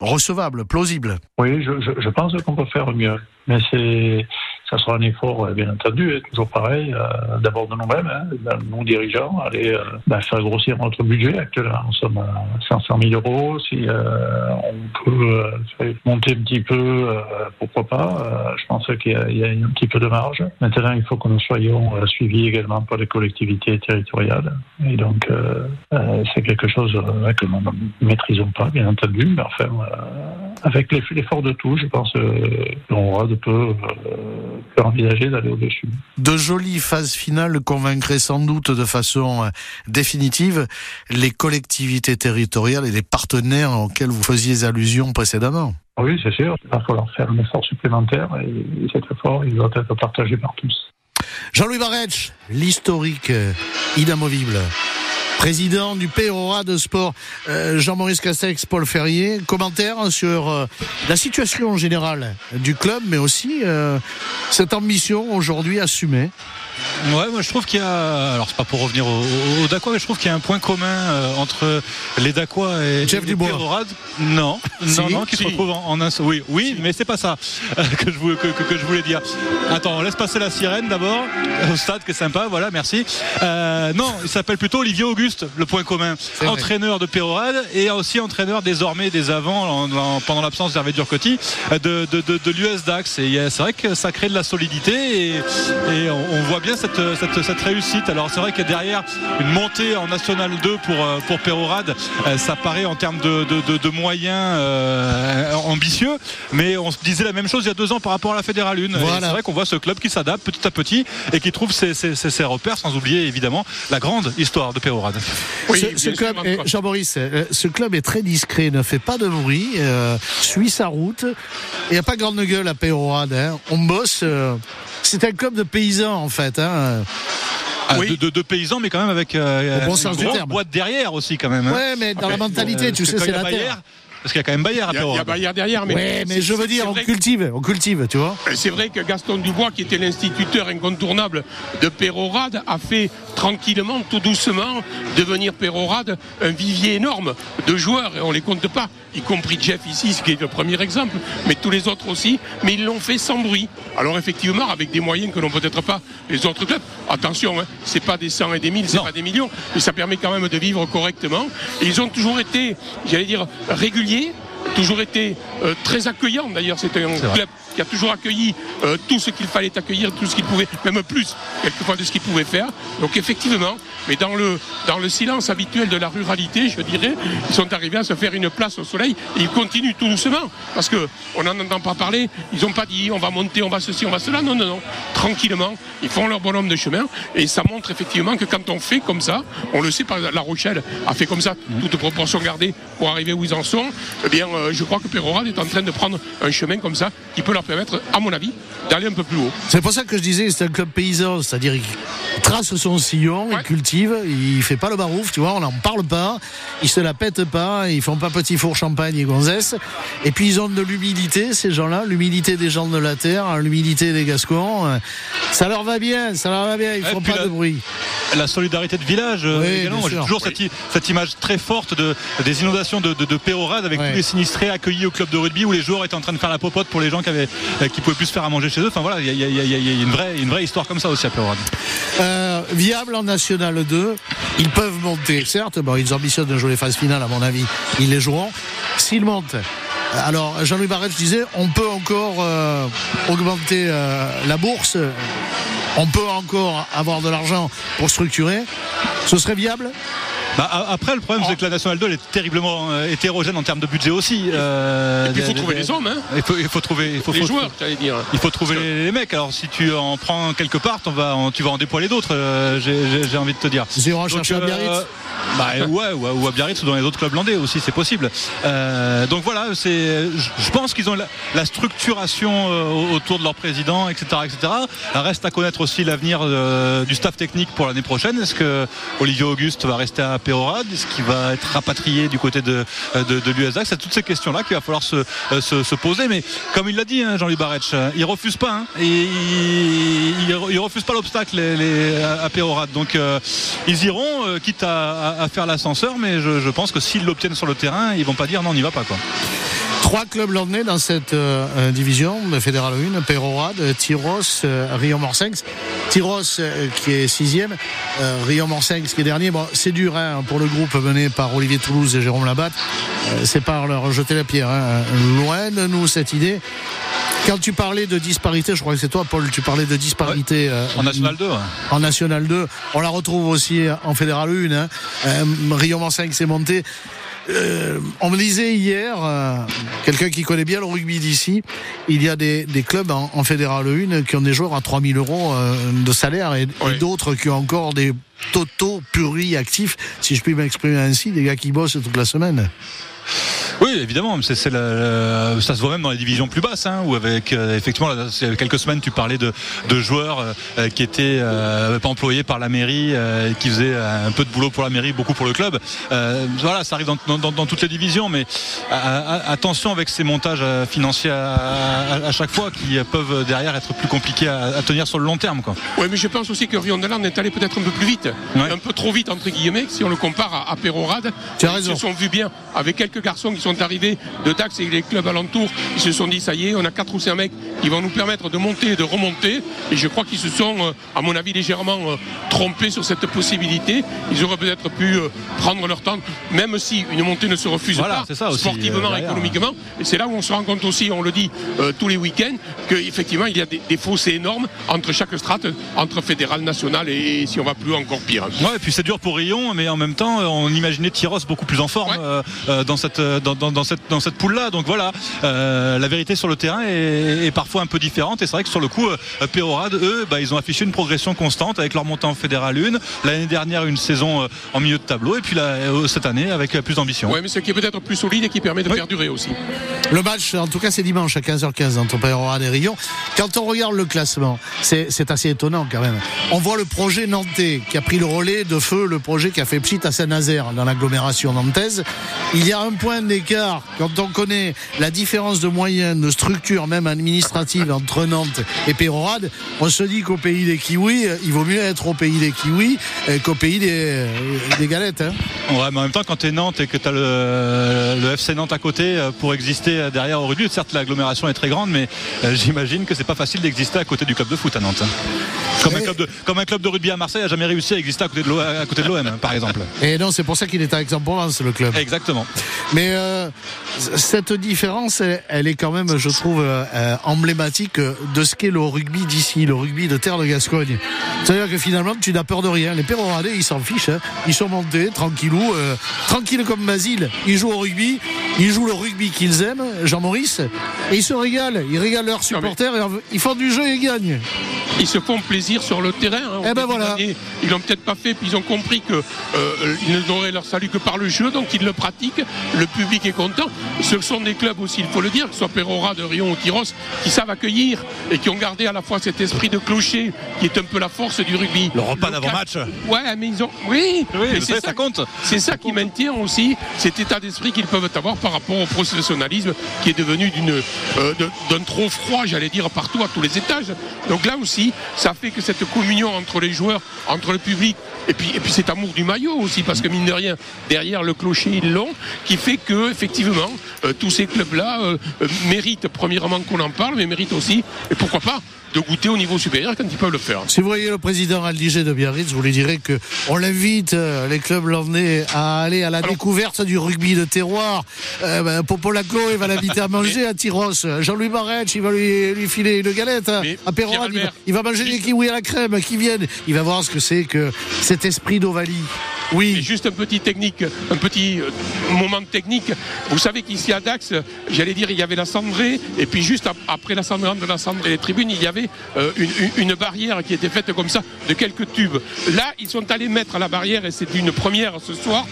recevable, plausible. Oui, je, je pense qu'on peut faire mieux, mais c'est ça sera un effort, euh, bien entendu, hein, toujours pareil, euh, d'abord de nous-mêmes, hein, nous dirigeants, aller euh, bah, faire grossir notre budget. Actuellement, nous sommes à 500 000 euros. Si on peut monter un petit peu, pourquoi pas Je pense qu'il y, a un petit peu de marge. Maintenant, il faut que nous soyons suivis également par les collectivités territoriales. Et donc, c'est quelque chose que nous ne maîtrisons pas, bien entendu, mais enfin, avec l'effort de tout, je pense qu'on aura de peu peut envisager d'aller au-dessus. De jolies phases finales convaincraient sans doute de façon euh, définitive les collectivités territoriales et les partenaires auxquels vous faisiez allusion précédemment. Oui, c'est sûr. Il va falloir faire un effort supplémentaire et cet effort, il doit être partagé par tous. Jean-Louis Barretch, l'historique inamovible président du PORA de sport, euh, Jean-Maurice Castex, Paul Ferrier. Commentaire sur euh, la situation générale du club, mais aussi euh, cette ambition aujourd'hui assumée. Ouais, moi je trouve qu'il y a. Alors c'est pas pour revenir au, au, au Dacois, mais je trouve qu'il y a un point commun euh, entre les Dacois et Jeff et Dubois. Pérorade. Non, Si. non, non, qui se retrouvent en, en un seul. Oui, oui, mais c'est pas ça euh, que je, voulais, que, que- que je voulais dire. Attends, on laisse passer la sirène d'abord au stade, qui est sympa. Voilà, merci. Euh, non, il s'appelle plutôt Olivier Auguste, le point commun. Entraîneur de Pérorade et aussi entraîneur désormais des avants en- en- pendant l'absence d'Hervé Durcotti de, de, de, de l'US Dax. Et c'est vrai que ça crée de la solidité et, et on, on voit bien cette, cette, cette réussite. Alors c'est vrai que derrière une montée en National 2 pour, euh, pour Pérorade, euh, ça paraît en termes de, de, de- de moyens euh, ambitieux, mais on se disait la même chose il y a deux ans par rapport à la Fédérale 1. Et Voilà. C'est vrai qu'on voit ce club qui s'adapte petit à petit et qui trouve ses, ses- ses- ses repères, sans oublier évidemment la grande histoire de Pérorade. ce, ce club, Jean-Maurice, ce club est très discret, ne fait pas de bruit, euh, suit sa route. Il n'y a pas grande gueule à Péroade. Hein. On bosse. euh, c'est un club de paysans en fait. Hein. Ah, de, de- de paysans, mais quand même avec euh, Au bon une sens du grosse terme. boîte derrière aussi quand même. hein. Ouais, mais dans la mentalité, tu parce sais, que c'est la Bayer, terre. Parce qu'il y a quand même Bayer à Il y a, il y a. Bayer derrière, mais, Ouais, mais je veux dire, on cultive, on cultive, tu vois. C'est vrai que Gaston Dubois, qui était l'instituteur incontournable de Pérorade, a fait tranquillement, tout doucement, devenir Pérorade un vivier énorme de joueurs, et on les compte pas, y compris Jeff ici, ce qui est le premier exemple, mais tous les autres aussi, mais ils l'ont fait sans bruit. Alors effectivement, avec des moyens que n'ont peut-être pas les autres clubs. Attention, hein, c'est pas des 100 et des 1000, c'est pas des millions, mais ça permet quand même de vivre correctement. Et ils ont toujours été, j'allais dire, réguliers, toujours été euh, très accueillants. D'ailleurs, c'est un club qui a toujours accueilli euh, tout ce qu'il fallait accueillir, tout ce qu'il pouvait, même plus, quelquefois, de ce qu'il pouvait faire. Donc, effectivement, mais dans le, dans le silence habituel de la ruralité, je dirais, ils sont arrivés à se faire une place au soleil et ils continuent tout doucement. Parce qu'on n'en entend pas parler, ils n'ont pas dit on va monter, on va ceci, on va cela. Non, non, non. Tranquillement, ils font leur bonhomme de chemin et ça montre effectivement que quand on fait comme ça, on le sait, par La Rochelle a fait comme ça, toute proportion gardée pour arriver où ils en sont. Eh bien, euh, je crois que Pérorade est en train de prendre un chemin comme ça qui peut leur permettre, à mon avis, d'aller un peu plus haut. C'est pour ça que je disais, c'est un club paysan, c'est-à-dire il trace son sillon, il cultive, il fait pas le barouf, tu vois, on n'en parle pas, ils se la pètent pas, ils font pas petit four champagne et gonzesse. Et puis ils ont de l'humilité, ces gens-là, l'humilité des gens de la terre, l'humilité des Gascons. euh, Ça leur va bien, ça leur va bien, ils Et font pas la- de bruit. La solidarité de village, euh, Oui, j'ai toujours cette, image très forte de, des inondations de, de, de Pérorade avec Ouais. tous les sinistrés accueillis au club de rugby où les joueurs étaient en train de faire la popote pour les gens qui avaient qui pouvaient plus se faire à manger chez eux. Enfin voilà, il y a, une vraie une vraie histoire comme ça aussi à Pérorade. Euh, viable en National 2, ils peuvent monter, certes, bon, ils ambitionnent de jouer les phases finales, à mon avis, ils les joueront. S'ils montent, alors Jean-Louis Barrette, je disais, on peut encore euh, augmenter euh, la bourse, on peut encore avoir de l'argent pour structurer. Ce serait viable? Bah, après, le problème, c'est que la Nationale 2 elle est terriblement euh, hétérogène en termes de budget aussi. Euh, Et puis, il faut trouver des- les hommes, hein. Il faut, il faut trouver il faut, Les faut- joueurs, j'allais dire. Il faut trouver les, les mecs. Alors, si tu en prends quelque part, on va, en- tu vas en dépoiler d'autres. euh, j'ai- envie de te dire. Ils iront Donc, chercher à Biarritz bah, ouais, ou à, ou à Biarritz ou dans les autres clubs landais aussi, c'est possible. Euh, donc voilà. Je je pense qu'ils ont la, la structuration euh, autour de leur président, etc., etc. Reste à connaître aussi l'avenir euh, du staff technique pour l'année prochaine. Est-ce que Olivier Auguste va rester à Est-ce qu'il va être rapatrié du côté de, de, l'USAC C'est toutes ces questions-là qu'il va falloir se, euh, se, se poser. Mais comme il l'a dit, hein, Jean-Louis Barretch, euh, il refuse pas. hein, et il, refuse pas l'obstacle les- à, Pérorade. Donc euh, ils iront, quitte à, faire l'ascenseur, mais je, je pense que s'ils l'obtiennent sur le terrain, ils vont pas dire non, on n'y va pas. Quoi. Trois clubs landais dans cette euh, euh, division, de Fédéral 1, Pérorade, Tyros, euh, Rion-Morsinx. Tyros euh, qui est sixième, euh, Rion-Morsinx qui est dernier. Bon, c'est dur hein, pour le groupe mené par Olivier Toulouse et Jérôme Labatte. C'est pas leur jeter la pierre. hein. Loin de nous cette idée. Quand tu parlais de disparité, je crois que c'est toi, Paul, tu parlais de disparité. En National 2. ouais. en National 2. On la retrouve aussi en Fédéral 1. Hein. Rion Morcinq s'est monté. Euh, on me disait hier, euh, quelqu'un qui connaît bien le rugby d'ici, il y a des, des clubs en, en Fédéral 1 qui ont des joueurs à 3000 euros euh, de salaire et, et d'autres qui ont encore des totaux pluri-actifs, si je puis m'exprimer ainsi, des gars qui bossent toute la semaine. Oui, évidemment, c'est, c'est la- la- ça se voit même dans les divisions plus basses, hein, où avec euh, effectivement, là, il y a quelques semaines, tu parlais de, de joueurs euh, qui étaient euh, pas employés par la mairie, qui faisaient un peu de boulot pour la mairie, beaucoup pour le club. Voilà, ça arrive dans, dans- dans- dans toutes les divisions, mais attention avec ces montages financiers à, à- à chaque fois qui peuvent derrière être plus compliqués à, à tenir sur le long terme. Oui, mais je pense aussi que Rion Deland est allé peut-être un peu plus vite, un peu trop vite entre guillemets, si on le compare à, as Ils raison. se sont vus bien avec quelques garçons qui sont arrivés de Dax et les clubs alentours. Ils se sont dit ça y est, on a quatre ou cinq mecs qui vont nous permettre de monter et de remonter. Et je crois qu'ils se sont, euh, à mon avis, légèrement euh, trompés sur cette possibilité. Ils auraient peut-être pu euh, prendre leur temps, même si une montée ne se refuse Voilà, pas ça aussi, sportivement, derrière. économiquement. Et c'est là où on se rend compte aussi, on le dit euh, tous les week-ends, qu'effectivement il y a des, des fossés énormes entre chaque strate, entre fédéral, national et, si on va plus encore pire. Ouais, et puis c'est dur pour Rion, mais en même temps, on imaginait Tyros beaucoup plus en forme euh, dans cette dans, dans- dans cette dans cette poule là. Donc voilà, euh, la vérité sur le terrain est, est parfois un peu différente. Et c'est vrai que sur le coup, euh, Péorade, eux, bah, ils ont affiché une progression constante avec leur montée en fédéral 1. L'année dernière, une saison euh, en milieu de tableau, et puis là, euh, cette année avec plus d'ambition. Ouais, mais ce qui est peut-être plus solide et qui permet de perdurer aussi. Le match, en tout cas, c'est dimanche à 15h15 entre Peyrorade et Rion. Quand on regarde le classement, c'est assez étonnant quand même. On voit le projet nantais qui a pris le relais de feu, le projet qui a fait pchit à Saint-Nazaire dans l'agglomération nantaise. Il y a un point d'écart quand on connaît la différence de moyens, de structure même administrative entre Nantes et Peyrorade. On se dit qu'au pays des kiwis, il vaut mieux être au pays des kiwis euh, qu'au pays des, des galettes. hein. Ouais, mais en même temps, quand tu es Nantes et que tu as le, le FC Nantes à côté euh, pour exister euh, derrière au rugby, certes l'agglomération est très grande, mais euh, j'imagine que c'est pas facile d'exister à côté du club de foot à Nantes. hein. Comme un, club de, comme un club de rugby à Marseille a jamais réussi à exister à côté de l'O- à côté de l'OM, par exemple. Et non, c'est pour ça qu'il est à Aix-en-Provence, le club. Exactement. Mais euh, cette différence, elle, elle est quand même, je trouve, euh, euh, emblématique de ce qu'est le rugby d'ici, le rugby de terre de Gascogne. C'est-à-dire que finalement, tu n'as peur de rien. Les Péroradais, ils s'en fichent. hein. Ils sont montés, tranquillou, euh, tranquilles comme Basile. Ils jouent au rugby. Ils jouent le rugby qu'ils aiment, Jean-Maurice. Et ils se régalent. Ils régalent leurs supporters. et ils font du jeu et ils gagnent. Ils se font plaisir sur le terrain. hein. Eh ben voilà. Ils l'ont peut-être pas fait, puis ils ont compris que euh, ils n'auraient leur salut que par le jeu, donc ils le pratiquent. Le public est content. Ce sont des clubs aussi, il faut le dire, que ce soit Perora, de Rion ou Tyros, qui savent accueillir et qui ont gardé à la fois cet esprit de clocher, qui est un peu la force du rugby. Le repas d'avant-match. Ouais, mais ils ont. Oui, Oui, savez, ça compte. C'est ça qui maintient aussi cet état d'esprit qu'ils peuvent avoir par rapport au professionnalisme qui est devenu d'une, euh, de- d'un trop froid, j'allais dire, partout, à tous les étages. Donc là aussi, ça fait que cette communion entre les joueurs, entre le public, et puis, et puis cet amour du maillot aussi, parce que mine de rien, derrière le clocher, ils l'ont, qui fait que, effectivement, tous ces clubs-là euh, euh, méritent, premièrement, qu'on en parle, mais méritent aussi, et pourquoi pas, de goûter au niveau supérieur quand ils peuvent le faire. Si vous voyez le président Aldigé de Biarritz, vous lui direz que on l'invite, euh, les clubs landais, à aller à la découverte du rugby de terroir. Euh, ben, Popolaco, il va l'inviter à manger à Tyros. Jean-Louis Barretch, il va lui, lui filer une galette. à il, va- il va manger des kiwis à la crème qui viennent. Il va voir ce que c'est que cet esprit d'Ovalie. Oui. Juste un petit technique, un petit euh, moment de technique. Vous savez qu'ici à Dax, j'allais dire, il y avait la cendrée, et puis juste ap- après la cendrée de la cendrée et les tribunes, il y avait euh, une, barrière qui était faite comme ça de quelques tubes. Là, ils sont allés mettre la barrière, et c'est une première ce soir,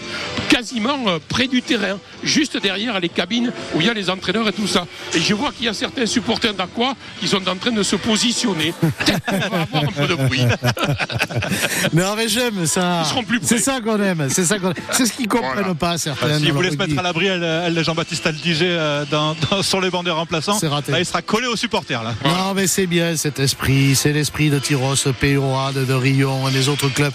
quasiment euh, près du terrain, juste derrière les cabines où il y a les entraîneurs et tout ça. Et je vois qu'il y a certains supporters d'Aqua qui sont en train de se positionner. Peut-être qu'on va avoir un peu de bruit. Non, mais j'aime ça. C'est ça qu'on aime. C'est ça qu'on C'est ce qu'ils comprennent pas, certains. S'il dans le voulait se mettre à l'abri, elle, elle, Jean-Baptiste Aldigé euh, dans, dans- sur les bancs des remplaçants, raté. là, il sera collé aux supporters. Là. Non, mais c'est bien cet esprit. C'est l'esprit de Tyros, Péroade, de Rion et des autres clubs.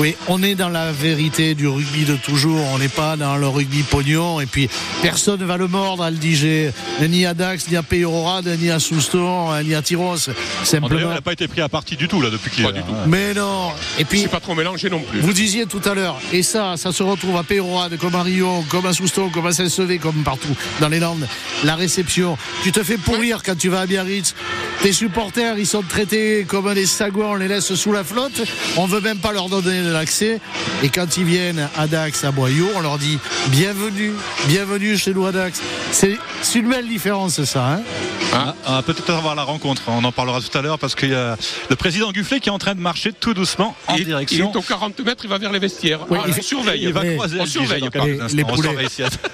Oui, on est dans la vérité du rugby de toujours. On n'est pas dans le rugby pognon. Et puis, personne ne va le mordre à le Diger. Ni à Dax, ni à Péorade, ni à Souston, ni à Tyros. Simplement. n'a pas été pris à partie du tout là depuis qu'il est là. Mais non. Et puis. C'est pas trop mélangé non plus. Vous disiez tout à l'heure, et ça, ça se retrouve à Péroade, comme à Rion, comme à Souston, comme à Saint-Sevé, comme partout dans les Landes. La réception. Tu te fais pourrir quand tu vas à Biarritz. Tes supporters, ils sont traités comme des sagouins, on les laisse sous la flotte. On veut même pas leur donner de l'accès. Et quand ils viennent à Dax, à Boyau, on leur dit bienvenue, bienvenue chez nous à Dax. C'est une belle différence, ça. Hein Ah, on va peut-être avoir la rencontre, on en parlera tout à l'heure parce qu'il y a le président Gufflet qui est en train de marcher tout doucement en Il, il direction. est aux 40 mètres, il va vers les vestiaires. Oui, Ah, il surveille. Il va Mais- croiser on surveille. Les- poulets.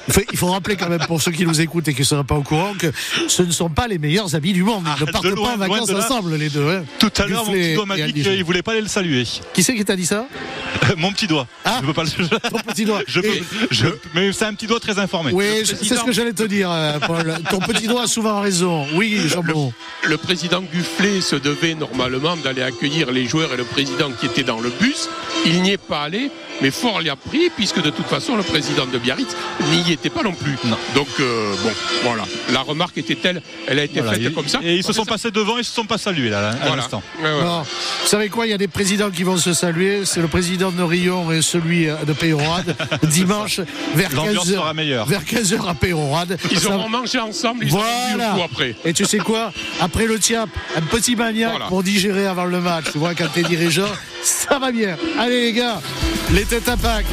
Il faut, il faut rappeler quand même pour ceux qui nous écoutent et qui ne seraient pas au courant que ce ne sont pas les meilleurs amis du monde. Ils Ah, ne de partent loin, pas en loin vacances ensemble les deux. hein. Tout à l'heure, mon petit doigt m'a dit qu'il voulait pas aller le saluer. Qui c'est qui t'a dit ça? Mon petit doigt. Ah. Je peux pas le. Ton petit doigt. Je peux- Et- je- mais c'est un petit doigt très informé. Oui, c'est ce que j'allais te dire, euh, Paul. Ton petit doigt a souvent raison. Oui, Jean-Bon. Le président Gufflet se devait normalement d'aller accueillir les joueurs et le président qui étaient dans le bus. Il n'y est pas allé, mais fort l'y a pris, puisque de toute façon, le président de Biarritz n'y était pas non plus. Donc, euh, bon, voilà. La remarque était telle, elle a été Voilà, faite et- comme ça. Et ils se sont passés devant, ils se sont pas salués là, à Voilà. l'instant. Ouais, ouais. Non. Vous savez quoi Il y a des présidents qui vont se saluer. C'est le président de Rion et celui euh, de Peyrorade. Dimanche, vers L'ambiance 15h. sera meilleure. Vers 15h à Peyrorade. Ils Ça- auront mangé ensemble, ils Voilà. coup après. Et tu sais quoi Après le tiap, un petit maniaque Voilà. pour digérer avant le match. Tu vois, quand t'es dirigeant, ça va bien. Allez les gars, les têtes à Pâques,